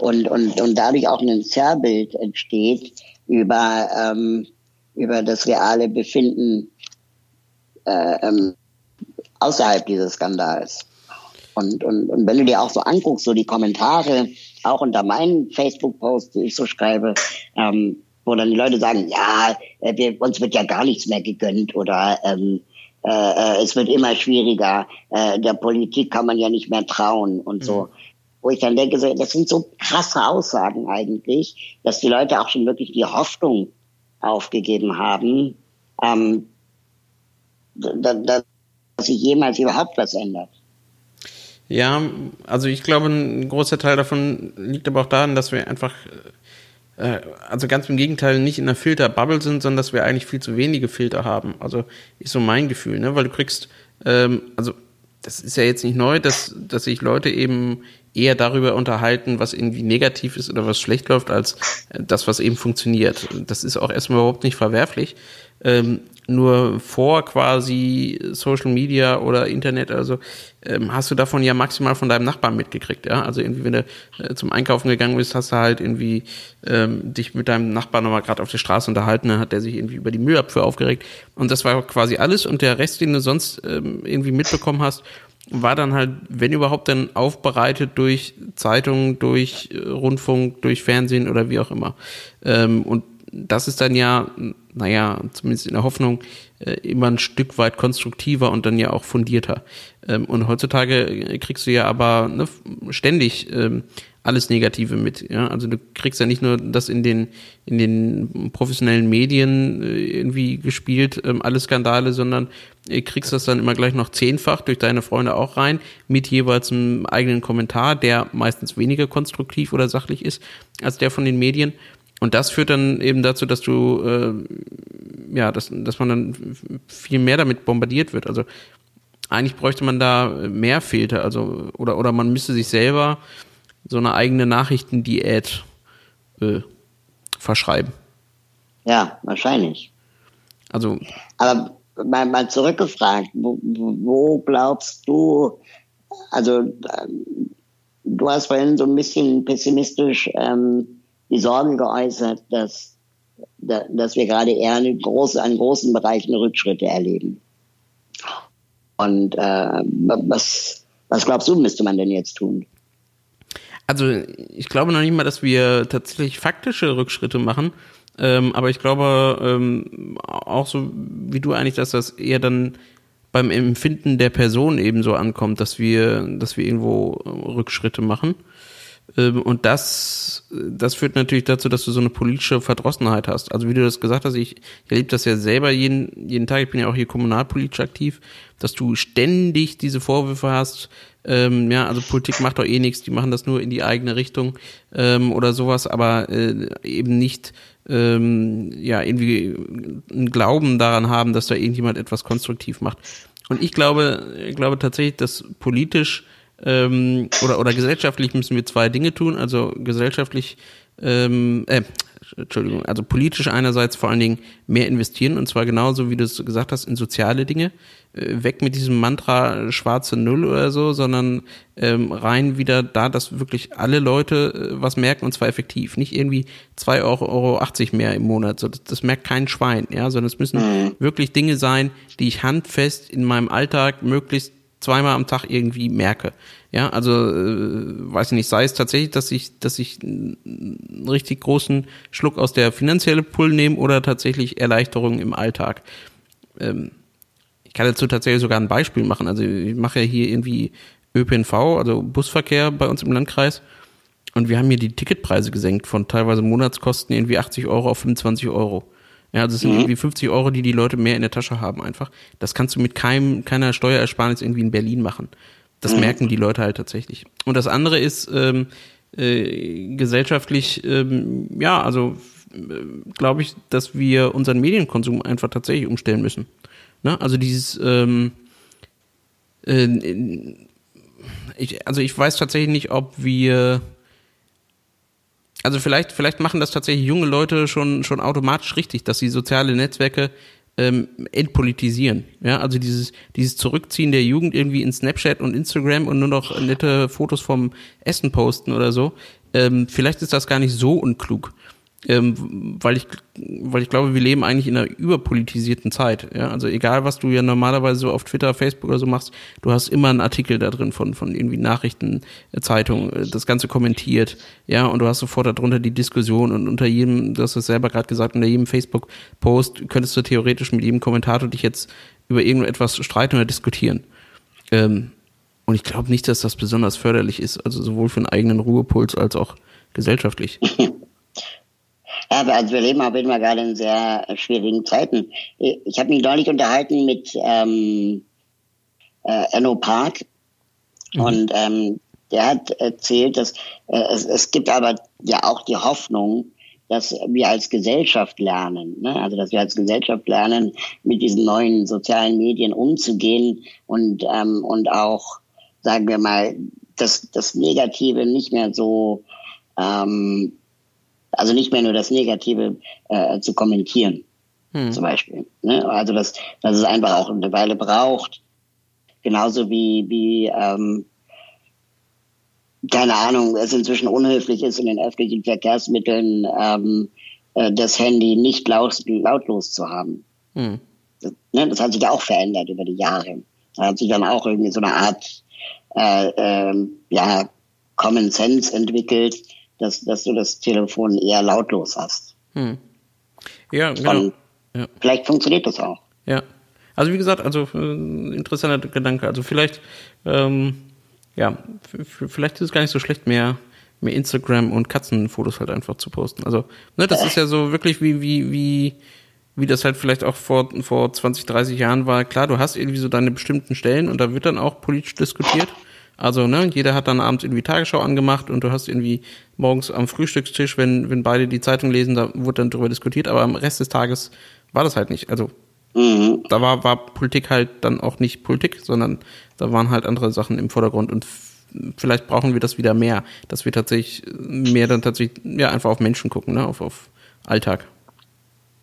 und, und, und dadurch auch ein Zerrbild entsteht über, ähm, über das reale Befinden äh, ähm, außerhalb dieses Skandals. Und, und, und wenn du dir auch so anguckst, so die Kommentare, auch unter meinen Facebook-Posts, die ich so schreibe, ähm, wo dann die Leute sagen, ja, äh, wir, uns wird ja gar nichts mehr gegönnt oder ähm, äh, äh es wird immer schwieriger, äh, der Politik kann man ja nicht mehr trauen und so. Mhm wo ich dann denke, das sind so krasse Aussagen eigentlich, dass die Leute auch schon wirklich die Hoffnung aufgegeben haben, ähm, dass sich jemals überhaupt was ändert. Ja, also ich glaube, ein großer Teil davon liegt aber auch daran, dass wir einfach, äh, also ganz im Gegenteil, nicht in einer Filterbubble sind, sondern dass wir eigentlich viel zu wenige Filter haben. Also ist so mein Gefühl, ne? Weil du kriegst, ähm, also das ist ja jetzt nicht neu, dass, dass sich Leute eben eher darüber unterhalten, was irgendwie negativ ist oder was schlecht läuft, als das, was eben funktioniert. Das ist auch erstmal überhaupt nicht verwerflich. ähm, nur vor quasi Social Media oder Internet, also ähm, hast du davon ja maximal von deinem Nachbarn mitgekriegt, ja. Also irgendwie, wenn du äh, zum Einkaufen gegangen bist, hast du halt irgendwie ähm, dich mit deinem Nachbarn nochmal gerade auf der Straße unterhalten, dann hat der sich irgendwie über die Müllabfuhr aufgeregt. Und das war quasi alles und der Rest, den du sonst ähm, irgendwie mitbekommen hast, war dann halt, wenn überhaupt, dann aufbereitet durch Zeitungen, durch äh, Rundfunk, durch Fernsehen oder wie auch immer. Ähm, und das ist dann ja, naja, zumindest in der Hoffnung, äh, immer ein Stück weit konstruktiver und dann ja auch fundierter. Ähm, und heutzutage kriegst du ja aber ne, ständig ähm, alles Negative mit. Ja? Also du kriegst ja nicht nur das in den, in den professionellen Medien äh, irgendwie gespielt, ähm, alle Skandale, sondern äh, kriegst das dann immer gleich noch zehnfach durch deine Freunde auch rein, mit jeweils einem eigenen Kommentar, der meistens weniger konstruktiv oder sachlich ist als der von den Medien. Und das führt dann eben dazu, dass du, äh, ja, dass, dass man dann viel mehr damit bombardiert wird. Also eigentlich bräuchte man da mehr Filter, also, oder, oder man müsste sich selber so eine eigene Nachrichtendiät äh, verschreiben. Ja, wahrscheinlich. Also. Aber mal, mal zurückgefragt, wo, wo glaubst du, also du hast vorhin so ein bisschen pessimistisch ähm, die Sorgen geäußert, dass, dass wir gerade eher eine große, an großen Bereichen Rückschritte erleben. Und äh, was, was glaubst du, müsste man denn jetzt tun? Also ich glaube noch nicht mal, dass wir tatsächlich faktische Rückschritte machen, ähm, aber ich glaube ähm, auch so wie du eigentlich, dass das eher dann beim Empfinden der Person eben so ankommt, dass wir, dass wir irgendwo Rückschritte machen. Ähm, und das, das führt natürlich dazu, dass du so eine politische Verdrossenheit hast. Also wie du das gesagt hast, ich, erlebe das ja selber jeden, jeden Tag, ich bin ja auch hier kommunalpolitisch aktiv, dass du ständig diese Vorwürfe hast, ähm, ja, also Politik macht doch eh nichts, die machen das nur in die eigene Richtung ähm, oder sowas, aber äh, eben nicht ähm, ja irgendwie einen Glauben daran haben, dass da irgendjemand etwas konstruktiv macht. Und ich glaube, ich glaube tatsächlich, dass politisch ähm, oder, oder gesellschaftlich müssen wir zwei Dinge tun. Also gesellschaftlich, ähm, äh, Entschuldigung, also politisch einerseits vor allen Dingen mehr investieren und zwar genauso, wie du es gesagt hast, in soziale Dinge. Äh, weg mit diesem Mantra schwarze Null oder so, sondern ähm, rein wieder da, dass wirklich alle Leute äh, was merken und zwar effektiv. Nicht irgendwie zwei Euro, Euro 80 mehr im Monat. So, das, das merkt kein Schwein, ja, sondern es müssen mhm. wirklich Dinge sein, die ich handfest in meinem Alltag möglichst zweimal am Tag irgendwie merke. Ja, also äh, weiß ich nicht, sei es tatsächlich, dass ich, dass ich einen richtig großen Schluck aus der finanzielle Pull nehme oder tatsächlich Erleichterungen im Alltag. Ähm, ich kann dazu tatsächlich sogar ein Beispiel machen. Also ich mache ja hier irgendwie ÖPNV, also Busverkehr bei uns im Landkreis. Und wir haben hier die Ticketpreise gesenkt von teilweise Monatskosten irgendwie 80 Euro auf 25 Euro. Ja, also es sind mhm. irgendwie 50 Euro, die die Leute mehr in der Tasche haben einfach. Das kannst du mit keinem, keiner Steuerersparnis irgendwie in Berlin machen. Das mhm. merken die Leute halt tatsächlich. Und das andere ist ähm, äh, gesellschaftlich, ähm, ja, also äh, glaube ich, dass wir unseren Medienkonsum einfach tatsächlich umstellen müssen. Ne? Also dieses, ähm, äh, ich, also ich weiß tatsächlich nicht, ob wir also vielleicht, vielleicht machen das tatsächlich junge Leute schon, schon automatisch richtig, dass sie soziale Netzwerke ähm, entpolitisieren. Ja, also dieses, dieses Zurückziehen der Jugend irgendwie in Snapchat und Instagram und nur noch nette Fotos vom Essen posten oder so. Ähm, vielleicht ist das gar nicht so unklug ähm, weil ich weil ich glaube, wir leben eigentlich in einer überpolitisierten Zeit. Ja? Also egal, was du ja normalerweise so auf Twitter, Facebook oder so machst, du hast immer einen Artikel da drin von von irgendwie Nachrichten, äh, Zeitung, äh, das Ganze kommentiert, ja, und du hast sofort darunter die Diskussion und unter jedem, du hast es selber gerade gesagt, unter jedem Facebook-Post könntest du theoretisch mit jedem Kommentator dich jetzt über irgendetwas streiten oder diskutieren. Ähm, und ich glaube nicht, dass das besonders förderlich ist, also sowohl für einen eigenen Ruhepuls als auch gesellschaftlich. Ja, also wir leben auf jeden Fall gerade in sehr schwierigen Zeiten. Ich habe mich neulich unterhalten mit ähm, äh, Enno Park mhm. und ähm, der hat erzählt, dass äh, es, es gibt aber ja auch die Hoffnung, dass wir als Gesellschaft lernen, ne? also dass wir als Gesellschaft lernen, mit diesen neuen sozialen Medien umzugehen und ähm, und auch, sagen wir mal, das das Negative nicht mehr so ähm, also nicht mehr nur das Negative äh, zu kommentieren. hm. zum Beispiel. Ne? Also dass, dass es einfach auch eine Weile braucht. Genauso wie, wie ähm, keine Ahnung, es inzwischen unhöflich ist, in den öffentlichen Verkehrsmitteln ähm, äh, das Handy nicht laut, lautlos zu haben. Hm. Das, ne, das hat sich auch verändert über die Jahre. Da hat sich dann auch irgendwie so eine Art äh, äh, ja, Common Sense entwickelt, dass, dass du das Telefon eher lautlos hast. Hm. Ja, genau. ja. Vielleicht funktioniert das auch. Ja. Also wie gesagt, also äh, interessanter Gedanke. Also vielleicht ähm, ja, vielleicht ist es gar nicht so schlecht, mehr, mehr Instagram und Katzenfotos halt einfach zu posten. Also, ne, das ist ja so wirklich wie, wie, wie, wie das halt vielleicht auch vor, vor 20, 30 Jahren war. Klar, du hast irgendwie so deine bestimmten Stellen und da wird dann auch politisch diskutiert. Also, ne, jeder hat dann abends irgendwie Tagesschau angemacht und du hast irgendwie morgens am Frühstückstisch, wenn, wenn beide die Zeitung lesen, da wurde dann drüber diskutiert, aber am Rest des Tages war das halt nicht. Also, mhm. da war, war Politik halt dann auch nicht Politik, sondern da waren halt andere Sachen im Vordergrund und vielleicht brauchen wir das wieder mehr, dass wir tatsächlich mehr dann tatsächlich ja einfach auf Menschen gucken, ne, auf, auf Alltag.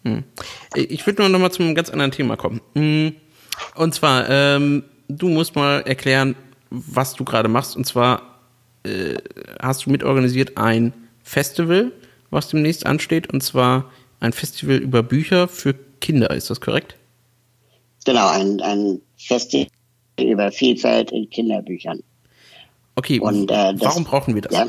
Hm. Ich würde nur noch mal zu einem ganz anderen Thema kommen. Hm. Und zwar, ähm, du musst mal erklären, was du gerade machst. Und zwar äh, hast du mitorganisiert ein Festival, was demnächst ansteht, und zwar ein Festival über Bücher für Kinder. Ist das korrekt? Genau, ein, ein Festival über Vielfalt in Kinderbüchern. Okay, und, äh, das, warum brauchen wir das? Ja.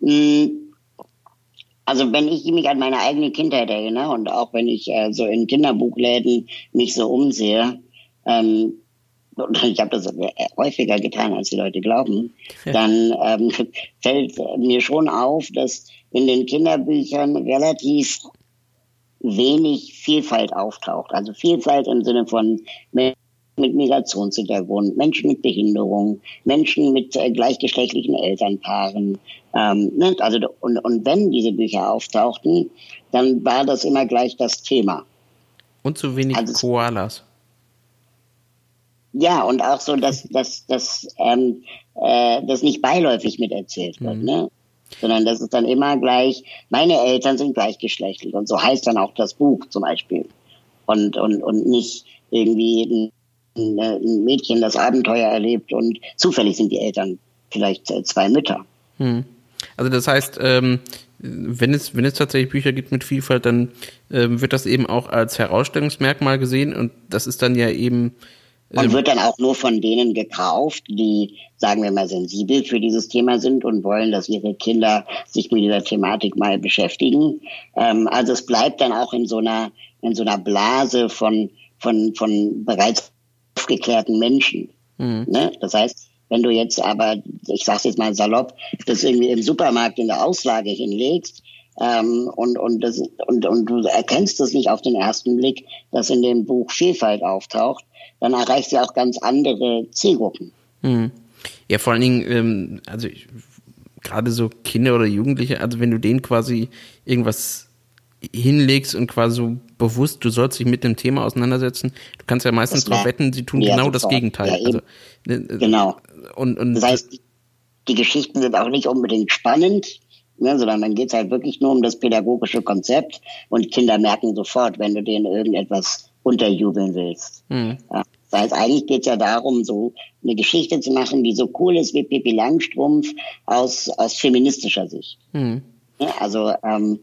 Hm, also wenn ich mich an meine eigene Kindheit erinnere und auch wenn ich äh, so in Kinderbuchläden mich so umsehe, ähm, und ich habe das häufiger getan, als die Leute glauben, dann ähm, fällt mir schon auf, dass in den Kinderbüchern relativ wenig Vielfalt auftaucht. Also Vielfalt im Sinne von mit Migrationshintergrund, Menschen mit Behinderung, Menschen mit äh, gleichgeschlechtlichen Elternpaaren. Ähm, ne? also, und, und wenn diese Bücher auftauchten, dann war das immer gleich das Thema. Und zu wenig also, Koalas. Ja, und auch so, dass, dass, dass ähm, äh, das nicht beiläufig miterzählt wird, mhm. ne? sondern das ist dann immer gleich, meine Eltern sind gleichgeschlechtlich und so heißt dann auch das Buch zum Beispiel. Und, und, und nicht irgendwie ein Mädchen das Abenteuer erlebt und zufällig sind die Eltern vielleicht äh, zwei Mütter. Hm. Also das heißt, ähm, wenn es, wenn es tatsächlich Bücher gibt mit Vielfalt, dann ähm, wird das eben auch als Herausstellungsmerkmal gesehen und das ist dann ja eben und ähm, wird dann auch nur von denen gekauft, die, sagen wir mal, sensibel für dieses Thema sind und wollen, dass ihre Kinder sich mit dieser Thematik mal beschäftigen. Ähm, also es bleibt dann auch in so einer, in so einer Blase von, von, von bereits aufgeklärten Menschen. Mhm. Ne? Das heißt, wenn du jetzt aber, ich sag's jetzt mal salopp, das irgendwie im Supermarkt in der Auslage hinlegst, ähm, und, und, das, und, und du erkennst es nicht auf den ersten Blick, dass in dem Buch Vielfalt auftaucht, dann erreichst du auch ganz andere Zielgruppen. Mhm. Ja, vor allen Dingen, ähm, also ich, gerade so Kinder oder Jugendliche, also wenn du denen quasi irgendwas hinlegst und quasi so bewusst, du sollst dich mit dem Thema auseinandersetzen. Du kannst ja meistens darauf wetten, sie tun ja, genau das Gegenteil. Ja, also, ne, äh, genau. Und, und das heißt, die Geschichten sind auch nicht unbedingt spannend, ne, sondern dann geht es halt wirklich nur um das pädagogische Konzept und Kinder merken sofort, wenn du denen irgendetwas unterjubeln willst. Hm. Ja. Das heißt, eigentlich geht es ja darum, so eine Geschichte zu machen, die so cool ist wie Pippi Langstrumpf aus, aus feministischer Sicht. Hm. Ja, also ähm,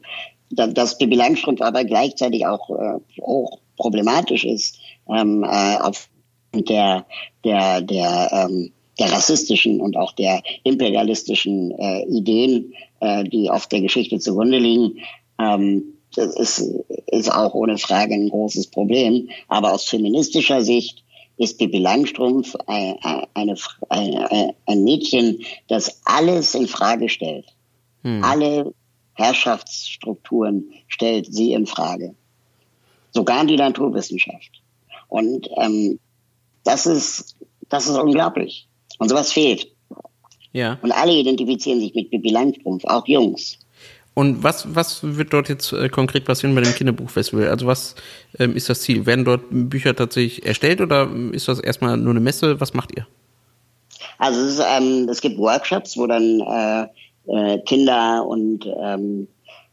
dass Pippi Langstrumpf aber gleichzeitig auch, äh, auch problematisch ist ähm, äh, auf der der der ähm, der rassistischen und auch der imperialistischen äh, Ideen, äh, die auf der Geschichte zugrunde liegen. Ähm, das ist, ist auch ohne Frage ein großes Problem. Aber aus feministischer Sicht ist Pippi Langstrumpf ein, eine, eine, ein Mädchen, das alles in Frage stellt. Hm. Alle Herrschaftsstrukturen stellt sie in Frage. Sogar die Naturwissenschaft. Und ähm, das ist das ist unglaublich. Und sowas fehlt. Ja. Und alle identifizieren sich mit Bibi Langstrumpf, auch Jungs. Und was, was wird dort jetzt äh, konkret passieren bei dem Kinderbuchfestival? Also was ähm, ist das Ziel? Werden dort Bücher tatsächlich erstellt oder ist das erstmal nur eine Messe? Was macht ihr? Also es, ist, ähm, es gibt Workshops, wo dann äh, äh, Kinder und ähm,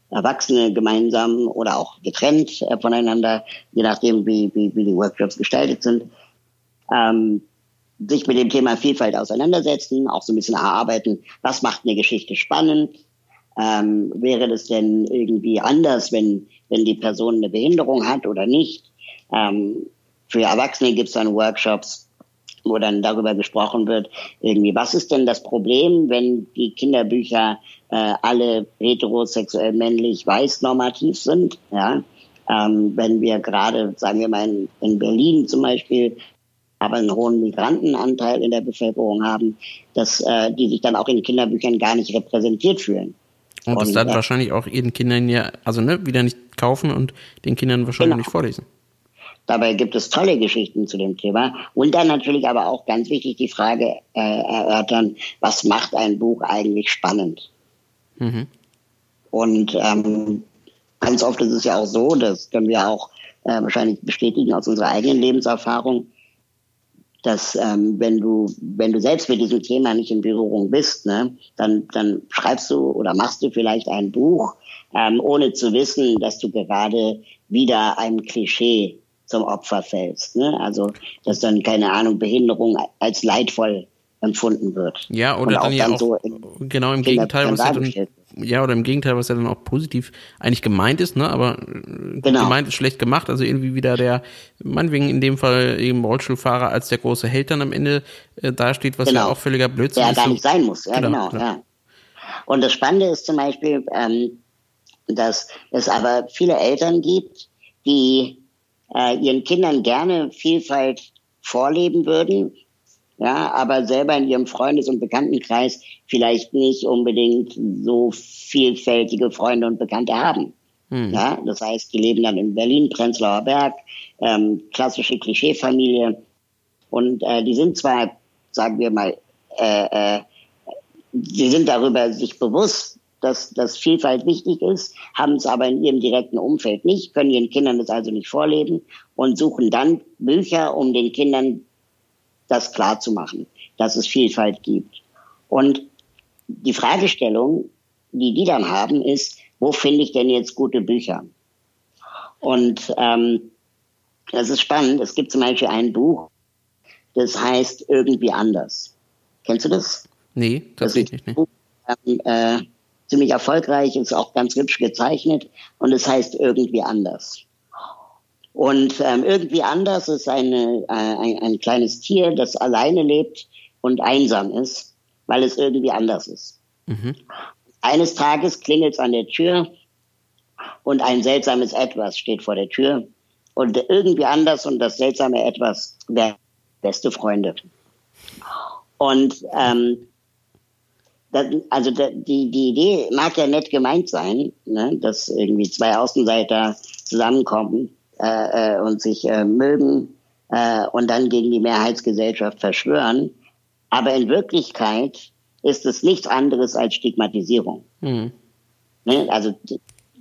Erwachsene gemeinsam oder auch getrennt äh, voneinander, je nachdem, wie, wie, wie die Workshops gestaltet sind, ähm, sich mit dem Thema Vielfalt auseinandersetzen, auch so ein bisschen erarbeiten, was macht eine Geschichte spannend, ähm, wäre das denn irgendwie anders, wenn, wenn die Person eine Behinderung hat oder nicht. Ähm, für Erwachsene gibt es dann Workshops, wo dann darüber gesprochen wird, irgendwie, was ist denn das Problem, wenn die Kinderbücher äh, alle heterosexuell männlich weiß normativ sind, ja. Ähm, wenn wir gerade, sagen wir mal, in, in Berlin zum Beispiel aber einen hohen Migrantenanteil in der Bevölkerung haben, dass äh, die sich dann auch in Kinderbüchern gar nicht repräsentiert fühlen. Und das dann ja. wahrscheinlich auch ihren Kindern ja, also ne, wieder nicht kaufen und den Kindern wahrscheinlich genau. nicht vorlesen. Dabei gibt es tolle Geschichten zu dem Thema. Und dann natürlich aber auch ganz wichtig die Frage äh, erörtern, was macht ein Buch eigentlich spannend? Mhm. Und ähm, ganz oft ist es ja auch so, das können wir auch äh, wahrscheinlich bestätigen aus unserer eigenen Lebenserfahrung, dass ähm, wenn du wenn du selbst mit diesem Thema nicht in Berührung bist, ne, dann dann schreibst du oder machst du vielleicht ein Buch, ähm, ohne zu wissen, dass du gerade wieder einem Klischee zum Opfer fällst. Ne? Also dass dann keine Ahnung Behinderung als leidvoll empfunden wird. Ja, oder dann, ja auch, so genau im Gegenteil, was ja, dann, ja, oder im Gegenteil, was ja dann auch positiv eigentlich gemeint ist, ne, aber äh, genau. gemeint ist schlecht gemacht, also irgendwie wieder der, meinetwegen in dem Fall eben Rollstuhlfahrer als der große Held dann am Ende äh, dasteht, was genau. ja auch völliger Blödsinn der ist. Der gar nicht sein muss, ja, genau, genau ja. Und das Spannende ist zum Beispiel, ähm, dass es aber viele Eltern gibt, die äh, ihren Kindern gerne Vielfalt vorleben würden, ja, aber selber in ihrem Freundes- und Bekanntenkreis vielleicht nicht unbedingt so vielfältige Freunde und Bekannte haben. Mhm. Ja, das heißt, die leben dann in Berlin, Prenzlauer Berg, ähm, klassische Klischeefamilie und äh, die sind zwar, sagen wir mal, äh, äh, sie sind darüber sich bewusst, dass, dass Vielfalt wichtig ist, haben es aber in ihrem direkten Umfeld nicht, können ihren Kindern das also nicht vorleben und suchen dann Bücher, um den Kindern das klar zu machen, dass es Vielfalt gibt. Und die Fragestellung, die die dann haben, ist, wo finde ich denn jetzt gute Bücher? Und ähm, das ist spannend. Es gibt zum Beispiel ein Buch, das heißt irgendwie anders. Kennst du das? Nee, tatsächlich nicht. Ähm, äh, ziemlich erfolgreich, ist auch ganz hübsch gezeichnet und es heißt irgendwie anders. Und ähm, irgendwie anders ist eine, äh, ein, ein kleines Tier, das alleine lebt und einsam ist, weil es irgendwie anders ist. Mhm. Eines Tages klingelt es an der Tür und ein seltsames Etwas steht vor der Tür. Und irgendwie anders und das seltsame Etwas wäre beste Freunde. Und ähm, das, also die, die Idee mag ja nett gemeint sein, ne, dass irgendwie zwei Außenseiter zusammenkommen äh, äh, und sich äh, mögen äh, und dann gegen die Mehrheitsgesellschaft verschwören. Aber in Wirklichkeit ist es nichts anderes als Stigmatisierung. Mhm. Ne? Also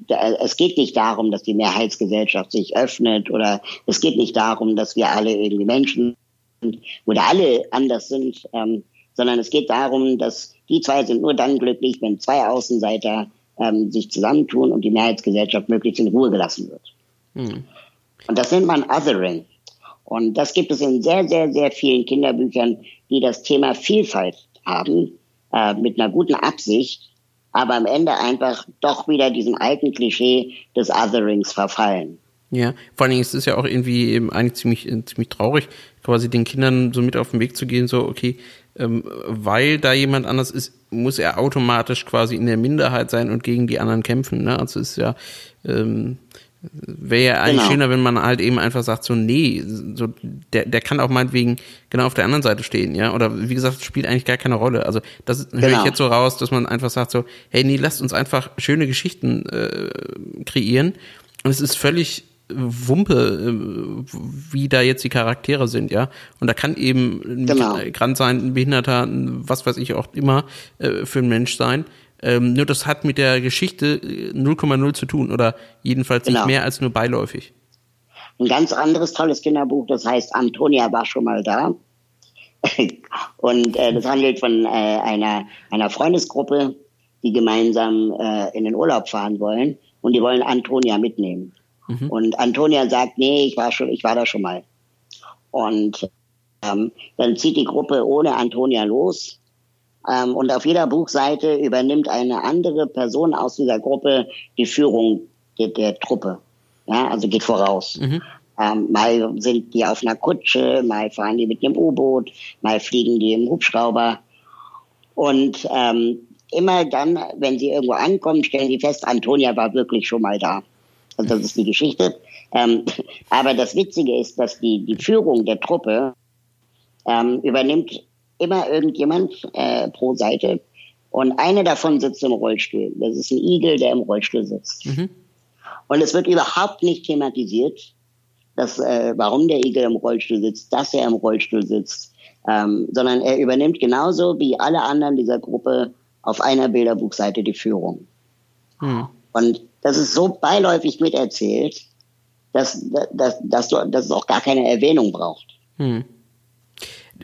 es geht nicht darum, dass die Mehrheitsgesellschaft sich öffnet oder es geht nicht darum, dass wir alle irgendwie Menschen sind oder alle anders sind, ähm, sondern es geht darum, dass die zwei sind nur dann glücklich, wenn zwei Außenseiter ähm, sich zusammentun und die Mehrheitsgesellschaft möglichst in Ruhe gelassen wird. Mhm. Und das nennt man Othering. Und das gibt es in sehr, sehr, sehr vielen Kinderbüchern, die das Thema Vielfalt haben, äh, mit einer guten Absicht, aber am Ende einfach doch wieder diesem alten Klischee des Otherings verfallen. Ja, vor allen Dingen ist es ja auch irgendwie eben eigentlich ziemlich, äh, ziemlich traurig, quasi den Kindern so mit auf den Weg zu gehen, so, okay, ähm, weil da jemand anders ist, muss er automatisch quasi in der Minderheit sein und gegen die anderen kämpfen. Ne? Also ist ja, ähm, Wäre ja eigentlich genau. schöner, wenn man halt eben einfach sagt, so, nee, so, der, der kann auch meinetwegen genau auf der anderen Seite stehen, ja. Oder wie gesagt, spielt eigentlich gar keine Rolle. Also das genau. höre ich jetzt so raus, dass man einfach sagt so, hey, nee, lasst uns einfach schöne Geschichten äh, kreieren. Und es ist völlig Wumpe, äh, wie da jetzt die Charaktere sind, ja. Und da kann eben genau. Migrant sein, ein Behinderter, was weiß ich auch immer äh, für ein Mensch sein. Ähm, nur das hat mit der Geschichte 0,0 äh, zu tun oder jedenfalls genau. nicht mehr als nur beiläufig. Ein ganz anderes tolles Kinderbuch, das heißt Antonia war schon mal da. Und äh, das handelt von äh, einer, einer Freundesgruppe, die gemeinsam äh, in den Urlaub fahren wollen und die wollen Antonia mitnehmen. Mhm. Und Antonia sagt, nee, ich war schon, ich war da schon mal. Und ähm, dann zieht die Gruppe ohne Antonia los. Ähm, und auf jeder Buchseite übernimmt eine andere Person aus dieser Gruppe die Führung der, der Truppe. Ja, also geht voraus. Mhm. Ähm, mal sind die auf einer Kutsche, mal fahren die mit dem U-Boot, mal fliegen die im Hubschrauber. Und ähm, immer dann, wenn sie irgendwo ankommen, stellen sie fest, Antonia war wirklich schon mal da. Also das ist die Geschichte. Ähm, aber das Witzige ist, dass die, die Führung der Truppe ähm, übernimmt immer irgendjemand äh, pro Seite. Und eine davon sitzt im Rollstuhl. Das ist ein Igel, der im Rollstuhl sitzt. Mhm. Und es wird überhaupt nicht thematisiert, dass, äh, warum der Igel im Rollstuhl sitzt, dass er im Rollstuhl sitzt, ähm, sondern er übernimmt genauso wie alle anderen dieser Gruppe auf einer Bilderbuchseite die Führung. Mhm. Und das ist so beiläufig miterzählt, dass, dass, dass, du, dass es auch gar keine Erwähnung braucht. Hm.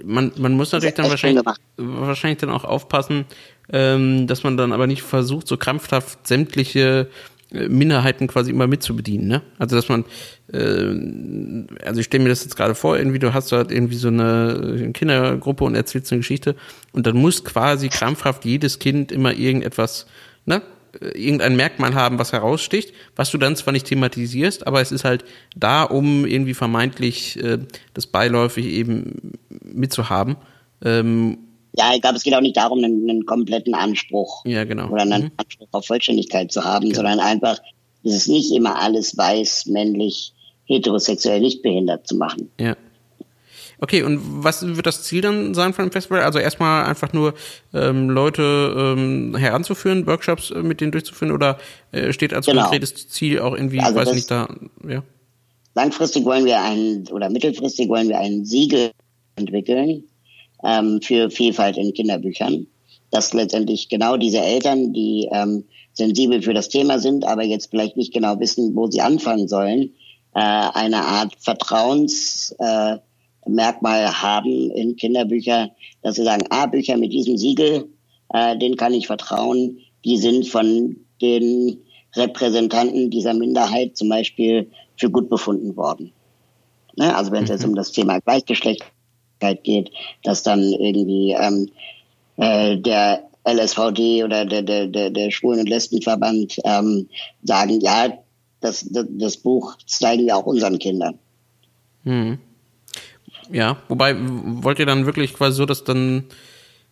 Man, man muss natürlich dann wahrscheinlich, wahrscheinlich dann auch aufpassen, ähm, dass man dann aber nicht versucht, so krampfhaft sämtliche äh, Minderheiten quasi immer mitzubedienen, ne? Also dass man, äh, also ich stelle mir das jetzt gerade vor, irgendwie du hast halt irgendwie so eine Kindergruppe und erzählst eine Geschichte und dann muss quasi krampfhaft jedes Kind immer irgendetwas, ne? Irgendein Merkmal haben, was heraussticht, was du dann zwar nicht thematisierst, aber es ist halt da, um irgendwie vermeintlich äh, das beiläufig eben mitzuhaben. Ähm, ja, ich glaube, es geht auch nicht darum, einen, einen kompletten Anspruch ja, genau. oder einen mhm. Anspruch auf Vollständigkeit zu haben, genau. sondern einfach, es ist nicht immer alles weiß, männlich, heterosexuell, nicht behindert zu machen. Ja. Okay, und was wird das Ziel dann sein von dem Festival? Also erstmal einfach nur ähm, Leute ähm, heranzuführen, Workshops äh, mit denen durchzuführen oder äh, steht als genau. konkretes Ziel auch irgendwie, also weiß nicht, da, ja. Langfristig wollen wir ein, oder mittelfristig wollen wir ein Siegel entwickeln ähm, für Vielfalt in Kinderbüchern, dass letztendlich genau diese Eltern, die ähm, sensibel für das Thema sind, aber jetzt vielleicht nicht genau wissen, wo sie anfangen sollen, äh, eine Art Vertrauens äh, Merkmal haben in Kinderbücher, dass sie sagen, ah, Bücher mit diesem Siegel, äh, den kann ich vertrauen, die sind von den Repräsentanten dieser Minderheit zum Beispiel für gut befunden worden. Ne? Also wenn es jetzt mhm. um das Thema Gleichgeschlechtlichkeit geht, dass dann irgendwie ähm, äh, der LSVD oder der, der, der, der Schwulen- und Lesbenverband ähm, sagen, ja, das, das, das Buch zeigen wir auch unseren Kindern. Mhm. Ja, wobei, wollt ihr dann wirklich quasi so, dass dann,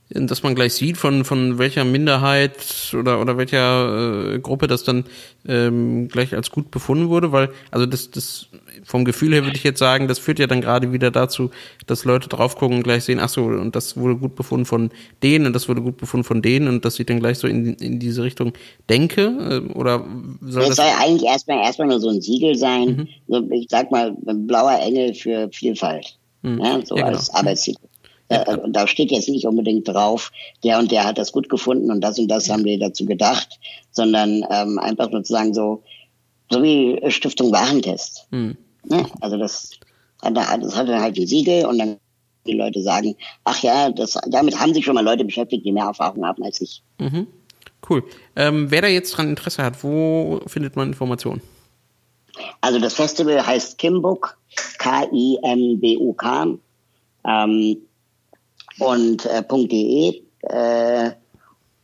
dass man gleich sieht, von, von welcher Minderheit oder, oder welcher äh, Gruppe das dann ähm, gleich als gut befunden wurde? Weil, also das, das vom Gefühl her würde ich jetzt sagen, das führt ja dann gerade wieder dazu, dass Leute drauf gucken und gleich sehen, ach so, und das wurde gut befunden von denen und das wurde gut befunden von denen und dass ich dann gleich so in, in diese Richtung denke? Äh, oder soll das, das soll eigentlich erstmal erstmal nur so ein Siegel sein, mhm. so, ich sag mal, ein blauer Engel für Vielfalt. Mhm. Ja, so ja, genau. als Arbeitstitel. Ja. Äh, und da steht jetzt nicht unbedingt drauf, der und der hat das gut gefunden und das und das haben wir dazu gedacht, sondern ähm, einfach sozusagen so, so wie Stiftung Warentest. Mhm. Ja, also das hat, das hat dann halt ein Siegel und dann die Leute sagen, ach ja, das, damit haben sich schon mal Leute beschäftigt, die mehr Erfahrung haben als ich. Mhm. Cool. Ähm, wer da jetzt dran Interesse hat, wo findet man Informationen? Also das Festival heißt Kimbook, K-I-M-B-U-K ähm, und äh, .de äh,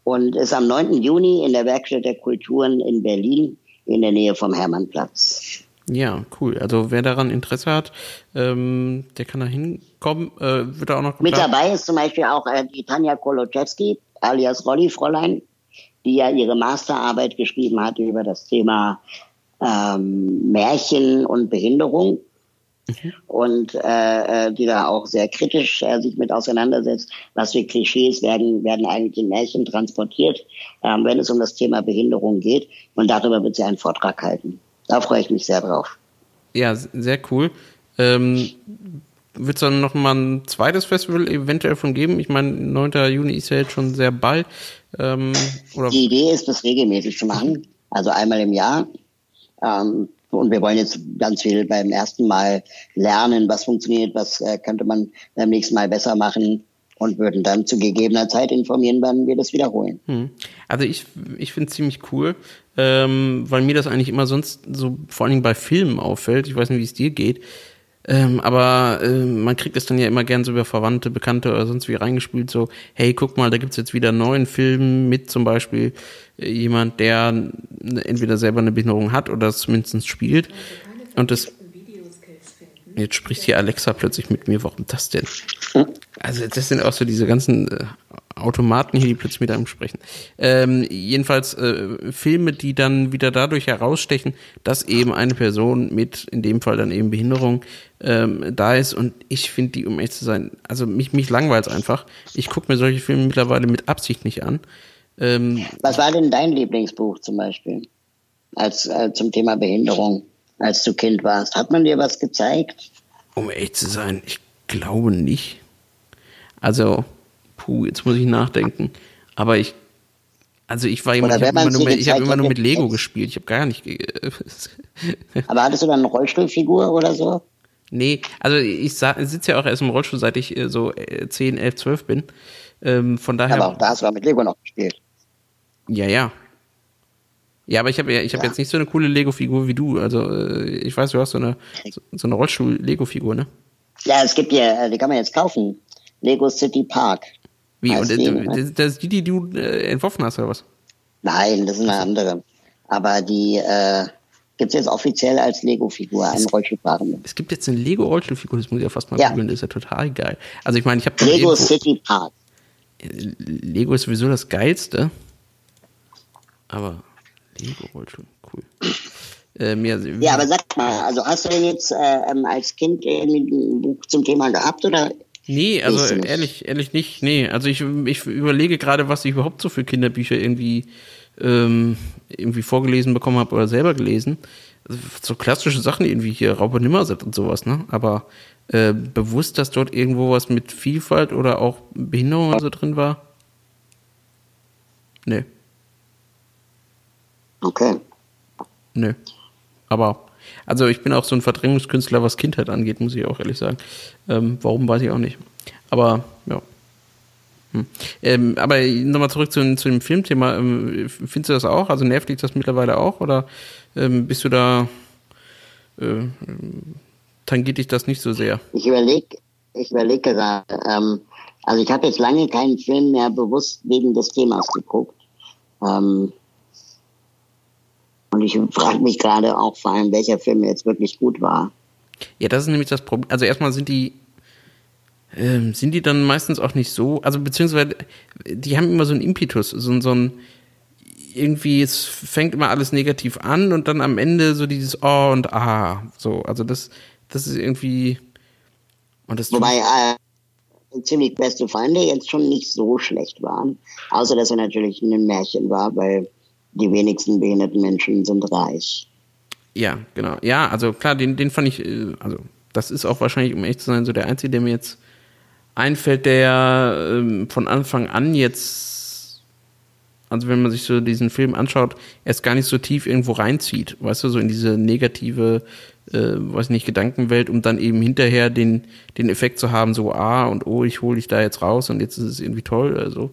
und ist am 9. Juni in der Werkstatt der Kulturen in Berlin in der Nähe vom Hermannplatz. Ja, cool. Also wer daran Interesse hat, ähm, der kann da hinkommen. Äh, wird da auch noch Mit dabei ist zum Beispiel auch äh, die Tanja Koloczewski, alias Rolli Fräulein, die ja ihre Masterarbeit geschrieben hat über das Thema ähm, Märchen und Behinderung. Mhm. Und äh, äh, die da auch sehr kritisch äh, sich mit auseinandersetzt, was für Klischees werden, werden eigentlich in Märchen transportiert, ähm, wenn es um das Thema Behinderung geht. Und darüber wird sie einen Vortrag halten. Da freue ich mich sehr drauf. Ja, sehr cool. Ähm, wird es dann noch mal ein zweites Festival eventuell von geben? Ich meine, 9. Juni ist ja jetzt schon sehr bald. Ähm, oder? Die Idee ist, das regelmäßig zu machen, also einmal im Jahr. Ähm, und wir wollen jetzt ganz viel beim ersten Mal lernen, was funktioniert, was äh, könnte man beim nächsten Mal besser machen. und würden dann zu gegebener Zeit informieren, wann wir das wiederholen. Hm. Also ich, ich finde es ziemlich cool, ähm, weil mir das eigentlich immer sonst so vor allen Dingen bei Filmen auffällt. Ich weiß nicht, wie es dir geht. Ähm, aber äh, man kriegt es dann ja immer gern so über Verwandte, Bekannte oder sonst wie reingespielt, so, hey, guck mal, da gibt's jetzt wieder einen neuen Film mit zum Beispiel äh, jemand, der entweder selber eine Behinderung hat oder zumindest spielt. Und das Jetzt spricht hier Alexa plötzlich mit mir. Warum das denn? Also das sind auch so diese ganzen äh, Automaten hier, die plötzlich mit einem sprechen. Ähm, jedenfalls äh, Filme, die dann wieder dadurch herausstechen, dass eben eine Person mit, in dem Fall dann eben Behinderung, ähm, da ist. Und ich finde die, um echt zu sein, also mich, mich langweilt einfach. Ich gucke mir solche Filme mittlerweile mit Absicht nicht an. Ähm, Was war denn dein Lieblingsbuch zum Beispiel? Als äh, zum Thema Behinderung? als du Kind warst. Hat man dir was gezeigt? Um ehrlich zu sein, ich glaube nicht. Also, puh, jetzt muss ich nachdenken. Aber ich, also ich war jemand, ich habe immer, nur, ich hab immer nur mit Lego gespielt. Ich habe gar nicht. Aber hattest du dann eine Rollstuhlfigur oder so? Nee, also ich sitze ja auch erst im Rollstuhl, seit ich äh, so 10, 11, 12 bin. Ähm, von daher. Aber auch da hast du mit Lego noch gespielt. Ja, ja. Ja, aber ich habe ich hab ja. jetzt nicht so eine coole Lego-Figur wie du. Also äh, ich weiß, du hast so eine, so eine Rollstuhl-Lego-Figur, ne? Ja, es gibt ja, äh, die kann man jetzt kaufen. Lego City Park. Wie? Und die, das, das ist die, die du äh, entworfen hast, oder was? Nein, das ist eine andere. Aber die äh, gibt es jetzt offiziell als Lego-Figur, einen Rollstuhlfahrenden. Es gibt jetzt eine Lego-Rollstuhlfigur, das muss ich ja fast mal ja. googeln, das ist ja total geil. Also ich meine, ich habe Lego City Park. Lego ist sowieso das Geilste. Aber Lego-Rollstuhl, cool. Ähm, ja, ja, aber sag mal, also hast du denn jetzt äh, ähm, als Kind irgendwie ein Buch zum Thema gehabt oder? Nee, also ehrlich, ehrlich nicht. Nee, also ich, ich überlege gerade, was ich überhaupt so für Kinderbücher irgendwie ähm, irgendwie vorgelesen bekommen habe oder selber gelesen. Also so klassische Sachen irgendwie hier Raupe Nimmerset und sowas, ne? Aber äh, bewusst, dass dort irgendwo was mit Vielfalt oder auch Behinderung so drin war? Nee. Okay. Nö. Aber, also ich bin auch so ein Verdrängungskünstler, was Kindheit angeht, muss ich auch ehrlich sagen. Ähm, warum, weiß ich auch nicht. Aber, ja. Hm. Ähm, aber nochmal zurück zu, zu, dem Filmthema. Ähm, findest du das auch? Also nervt dich das mittlerweile auch? Oder ähm, bist du da, äh, tangiert dich das nicht so sehr? Ich überlege ich überleg gerade, ähm, also ich habe jetzt lange keinen Film mehr bewusst wegen des Themas geguckt. Ähm, und ich frage mich gerade auch vor allem, welcher Film jetzt wirklich gut war. Ja, das ist nämlich das Problem. Also erstmal sind die ähm, sind die dann meistens auch nicht so, also beziehungsweise die haben immer so einen Impetus, so, so ein irgendwie, es fängt immer alles negativ an und dann am Ende so dieses Oh und Ah. So, also das, das ist irgendwie. Und das Wobei äh, ziemlich beste Feinde jetzt schon nicht so schlecht waren. Außer dass er natürlich ein Märchen war, weil die wenigsten behinderten Menschen sind reich. Ja, genau. Ja, also klar, den, den fand ich, äh, also das ist auch wahrscheinlich, um echt zu sein, so der einzige, der mir jetzt einfällt, der ähm, von Anfang an jetzt, also wenn man sich so diesen Film anschaut, erst gar nicht so tief irgendwo reinzieht, weißt du, so in diese negative, äh, weiß nicht, Gedankenwelt, um dann eben hinterher den, den Effekt zu haben, so, ah, und oh, ich hole dich da jetzt raus und jetzt ist es irgendwie toll oder so.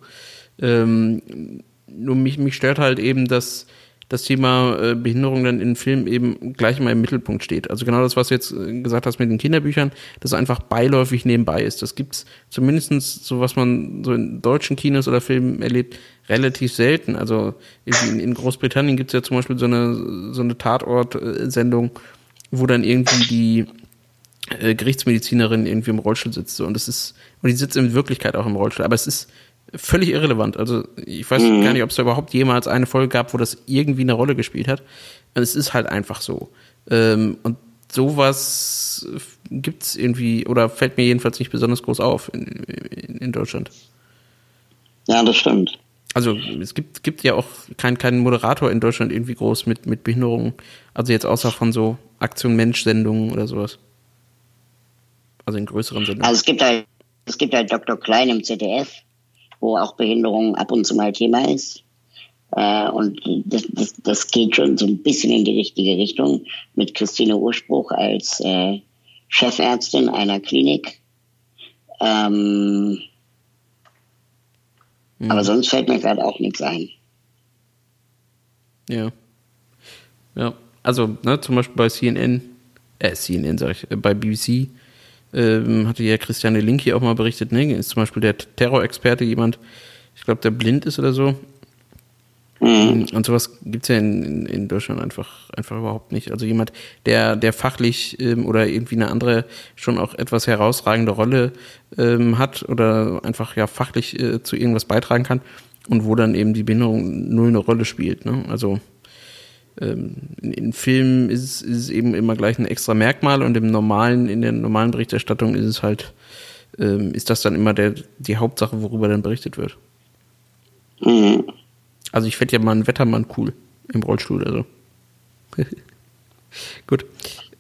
Ähm, nur mich, mich stört halt eben, dass das Thema äh, Behinderung dann in Filmen eben gleich mal im Mittelpunkt steht. Also genau das, was du jetzt äh, gesagt hast mit den Kinderbüchern, das einfach beiläufig nebenbei ist. Das gibt's zumindestens so, was man so in deutschen Kinos oder Filmen erlebt, relativ selten. Also in, Großbritannien gibt's ja zum Beispiel so eine, so eine Tatort-Sendung, wo dann irgendwie die äh, Gerichtsmedizinerin irgendwie im Rollstuhl sitzt. Und das ist, und die sitzt in Wirklichkeit auch im Rollstuhl. Aber es ist völlig irrelevant. Also ich weiß mhm. gar nicht, ob es da überhaupt jemals eine Folge gab, wo das irgendwie eine Rolle gespielt hat. Es ist halt einfach so. Ähm, und sowas gibt's irgendwie, oder fällt mir jedenfalls nicht besonders groß auf in, in, in Deutschland. Ja, das stimmt. Also es gibt, gibt ja auch keinen keinen Moderator in Deutschland irgendwie groß mit, mit Behinderungen. Also jetzt außer von so Aktion Mensch-Sendungen oder sowas. Also in größeren Sendungen. Also es gibt halt, es gibt halt Dr. Klein im ZDF wo auch Behinderung ab und zu mal Thema ist. Äh, und das, das, das geht schon so ein bisschen in die richtige Richtung mit Christine Urspruch als äh, Chefärztin einer Klinik. Ähm, Mhm. Aber sonst fällt mir gerade auch nichts ein. Ja. Ja. Also, ne, zum Beispiel bei CNN, äh, CNN sag ich, äh, bei BBC ähm, hatte ja Christiane Link hier auch mal berichtet, ne, ist zum Beispiel der Terrorexperte jemand, ich glaube, der blind ist oder so. Mhm. Und sowas gibt es ja in, in, in, Deutschland einfach, einfach überhaupt nicht. Also jemand, der, der fachlich ähm, oder irgendwie eine andere, schon auch etwas herausragende Rolle ähm, hat oder einfach ja fachlich äh, zu irgendwas beitragen kann und wo dann eben die Behinderung null eine Rolle spielt. Ne? Also ähm, in, in Filmen ist es, ist es eben immer gleich ein extra Merkmal und im normalen, in der normalen Berichterstattung ist es halt, ähm, ist das dann immer der, die Hauptsache, worüber dann berichtet wird. Mhm. Also ich fände ja mal einen Wettermann cool im Rollstuhl oder so. Gut.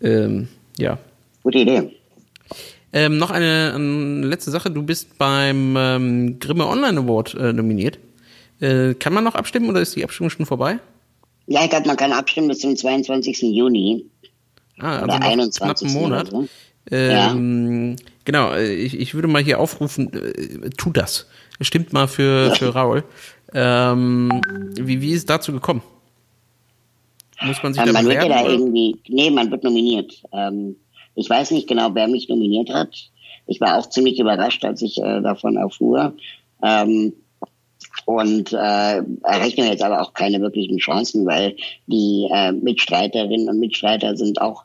Ähm, ja. Gute Idee. Ähm, noch eine, eine, letzte Sache. Du bist beim ähm, Grimme Online Award äh, nominiert. Äh, kann man noch abstimmen oder ist die Abstimmung schon vorbei? Ja, ich glaube, man kann abstimmen bis zum 22. Juni. Ah, also oder 21. Monat. So. Ähm, ja. Genau, ich, ich würde mal hier aufrufen, äh, tu das. Stimmt mal für, für Raul. Ähm, wie, wie ist es dazu gekommen? Muss man sich ähm, da Man wird ja da irgendwie, nee, man wird nominiert. Ähm, ich weiß nicht genau, wer mich nominiert hat. Ich war auch ziemlich überrascht, als ich äh, davon erfuhr. Ähm, und äh, errechne jetzt aber auch keine wirklichen Chancen, weil die äh, Mitstreiterinnen und Mitstreiter sind auch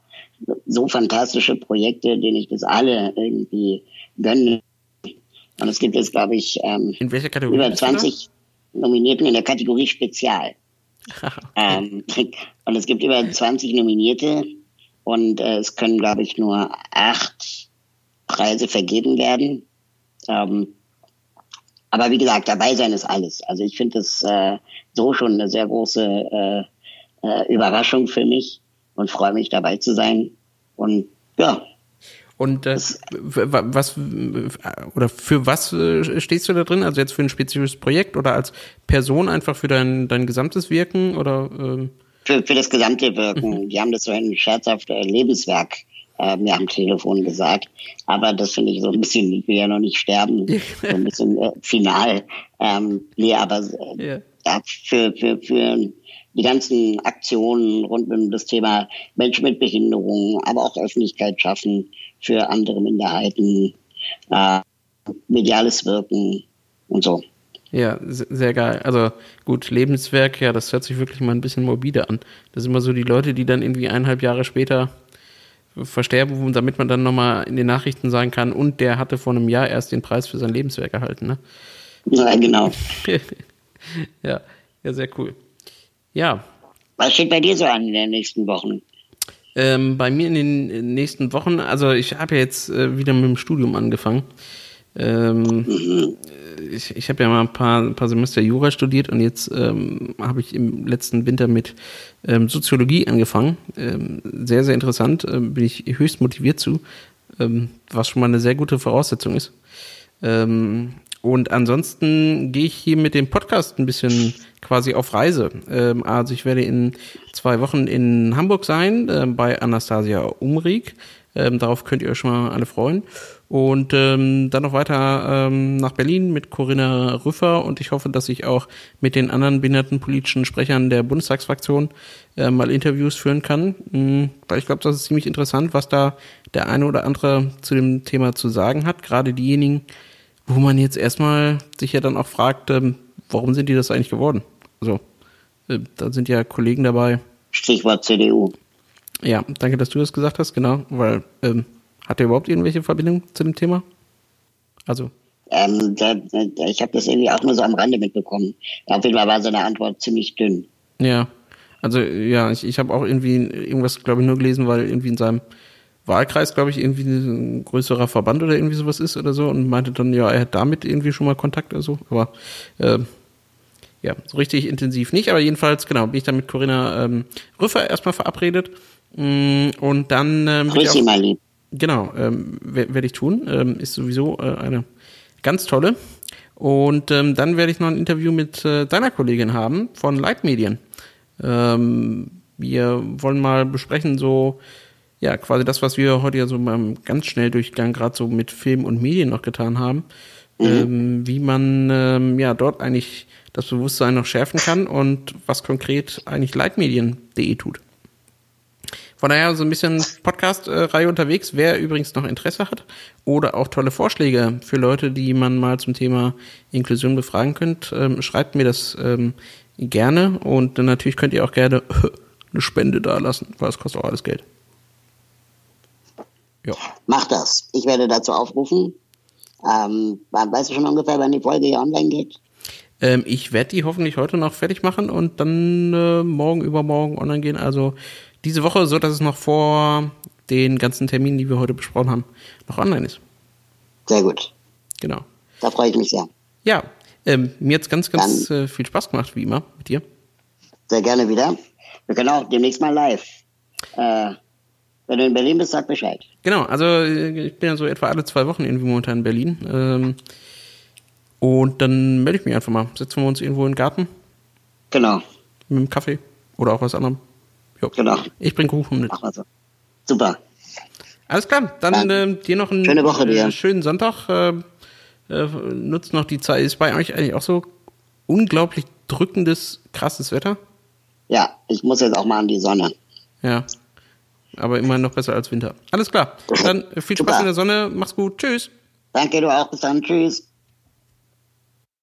so fantastische Projekte, denen ich das alle irgendwie gönne. Und es gibt jetzt, glaube ich, ähm, In welcher Kategorie über 20 Nominierten in der Kategorie Spezial. ähm, und es gibt über 20 Nominierte und äh, es können, glaube ich, nur acht Preise vergeben werden. Ähm, aber wie gesagt, dabei sein ist alles. Also ich finde es äh, so schon eine sehr große äh, äh, Überraschung für mich und freue mich dabei zu sein. Und ja. Und äh, was oder für was äh, stehst du da drin? Also jetzt für ein spezifisches Projekt oder als Person einfach für dein, dein gesamtes Wirken oder? Ähm? Für, für das gesamte Wirken. Mhm. Die haben das so ein scherzhaftes Lebenswerk äh, mir am Telefon gesagt. Aber das finde ich so ein bisschen, ich will ja noch nicht sterben, so ein bisschen äh, final. Ähm, nee, aber äh, yeah. ja, für, für, für die ganzen Aktionen rund um das Thema Menschen mit Behinderung, aber auch Öffentlichkeit schaffen für andere Minderheiten, äh, mediales Wirken und so. Ja, sehr geil. Also gut, Lebenswerk, ja, das hört sich wirklich mal ein bisschen morbide an. Das sind immer so die Leute, die dann irgendwie eineinhalb Jahre später versterben, damit man dann nochmal in den Nachrichten sagen kann, und der hatte vor einem Jahr erst den Preis für sein Lebenswerk erhalten, ne? Ja, genau. ja, ja, sehr cool. Ja. Was steht bei dir so an in den nächsten Wochen? Ähm, bei mir in den nächsten Wochen, also ich habe ja jetzt äh, wieder mit dem Studium angefangen. Ähm, mhm. Ich, ich habe ja mal ein paar, ein paar Semester Jura studiert und jetzt ähm, habe ich im letzten Winter mit ähm, Soziologie angefangen. Ähm, sehr, sehr interessant, ähm, bin ich höchst motiviert zu, ähm, was schon mal eine sehr gute Voraussetzung ist. Und ansonsten gehe ich hier mit dem Podcast ein bisschen quasi auf Reise. Also ich werde in zwei Wochen in Hamburg sein, äh, bei Anastasia Umrig. Darauf könnt ihr euch schon mal alle freuen. Und ähm, dann noch weiter ähm, nach Berlin mit Corinna Rüffer und ich hoffe, dass ich auch mit den anderen behindertenpolitischen Sprechern der Bundestagsfraktion äh, mal Interviews führen kann. Mhm, weil ich glaube, das ist ziemlich interessant, was da der eine oder andere zu dem Thema zu sagen hat. Gerade diejenigen, wo man jetzt erstmal sich ja dann auch fragt, ähm, warum sind die das eigentlich geworden? Also, äh, da sind ja Kollegen dabei. Stichwort CDU. Ja, danke, dass du das gesagt hast, genau, weil ähm, hat er überhaupt irgendwelche Verbindung zu dem Thema? Also. Ähm, da, da, ich habe das irgendwie auch nur so am Rande mitbekommen. Auf jeden Fall war seine Antwort ziemlich dünn. Ja, also ja, ich, ich habe auch irgendwie irgendwas, glaube ich, nur gelesen, weil irgendwie in seinem Wahlkreis, glaube ich, irgendwie ein größerer Verband oder irgendwie sowas ist oder so und meinte dann, ja, er hat damit irgendwie schon mal Kontakt oder so. Aber äh, ja, so richtig intensiv nicht. Aber jedenfalls, genau, bin ich dann mit Corinna ähm, Rüffer erstmal verabredet. Mm, und dann. Ähm, Grüß Sie mal lieb. Genau, ähm, werde ich tun. Ähm, ist sowieso äh, eine ganz tolle. Und ähm, dann werde ich noch ein Interview mit äh, deiner Kollegin haben von Leitmedien. Ähm, wir wollen mal besprechen, so ja, quasi das, was wir heute ja so beim ganz schnell Durchgang gerade so mit Film und Medien noch getan haben. mhm. ähm, wie man ähm, ja dort eigentlich das Bewusstsein noch schärfen kann und was konkret eigentlich Leitmedien.de tut. Von daher so ein bisschen Podcast-Reihe unterwegs. Wer übrigens noch Interesse hat oder auch tolle Vorschläge für Leute, die man mal zum Thema Inklusion befragen könnt, ähm, schreibt mir das ähm, gerne. Und dann natürlich könnt ihr auch gerne eine Spende da lassen, weil es kostet auch alles Geld. Ja. Mach das. Ich werde dazu aufrufen. Ähm, weißt du schon ungefähr, wann die Folge hier online geht? Ähm, ich werde die hoffentlich heute noch fertig machen und dann äh, morgen übermorgen online gehen. Also diese Woche, so dass es noch vor den ganzen Terminen, die wir heute besprochen haben, noch online ist. Sehr gut. Genau. Da freue ich mich sehr. Ja, ähm, mir hat es ganz, ganz äh, viel Spaß gemacht, wie immer, mit dir. Sehr gerne wieder. Wir können auch demnächst mal live. Äh, wenn du in Berlin bist, sag Bescheid. Genau, also äh, ich bin ja so etwa alle zwei Wochen irgendwie momentan in Berlin. Ähm, und dann melde ich mich einfach mal. Setzen wir uns irgendwo in den Garten. Genau. Mit einem Kaffee oder auch was anderem. Jo. Genau. Ich bringe Kuchen mit. Wir so. Super. Alles klar, dann äh, dir noch einen Schöne Woche dir. schönen Sonntag. Äh, äh, nutzt noch die Zeit. Ist bei euch eigentlich auch so unglaublich drückendes, krasses Wetter? Ja, ich muss jetzt auch mal an die Sonne. Ja. Aber immerhin noch besser als Winter. Alles klar. Dann viel Spaß Super. in der Sonne. Mach's gut. Tschüss. Danke, du auch. Bis dann. Tschüss.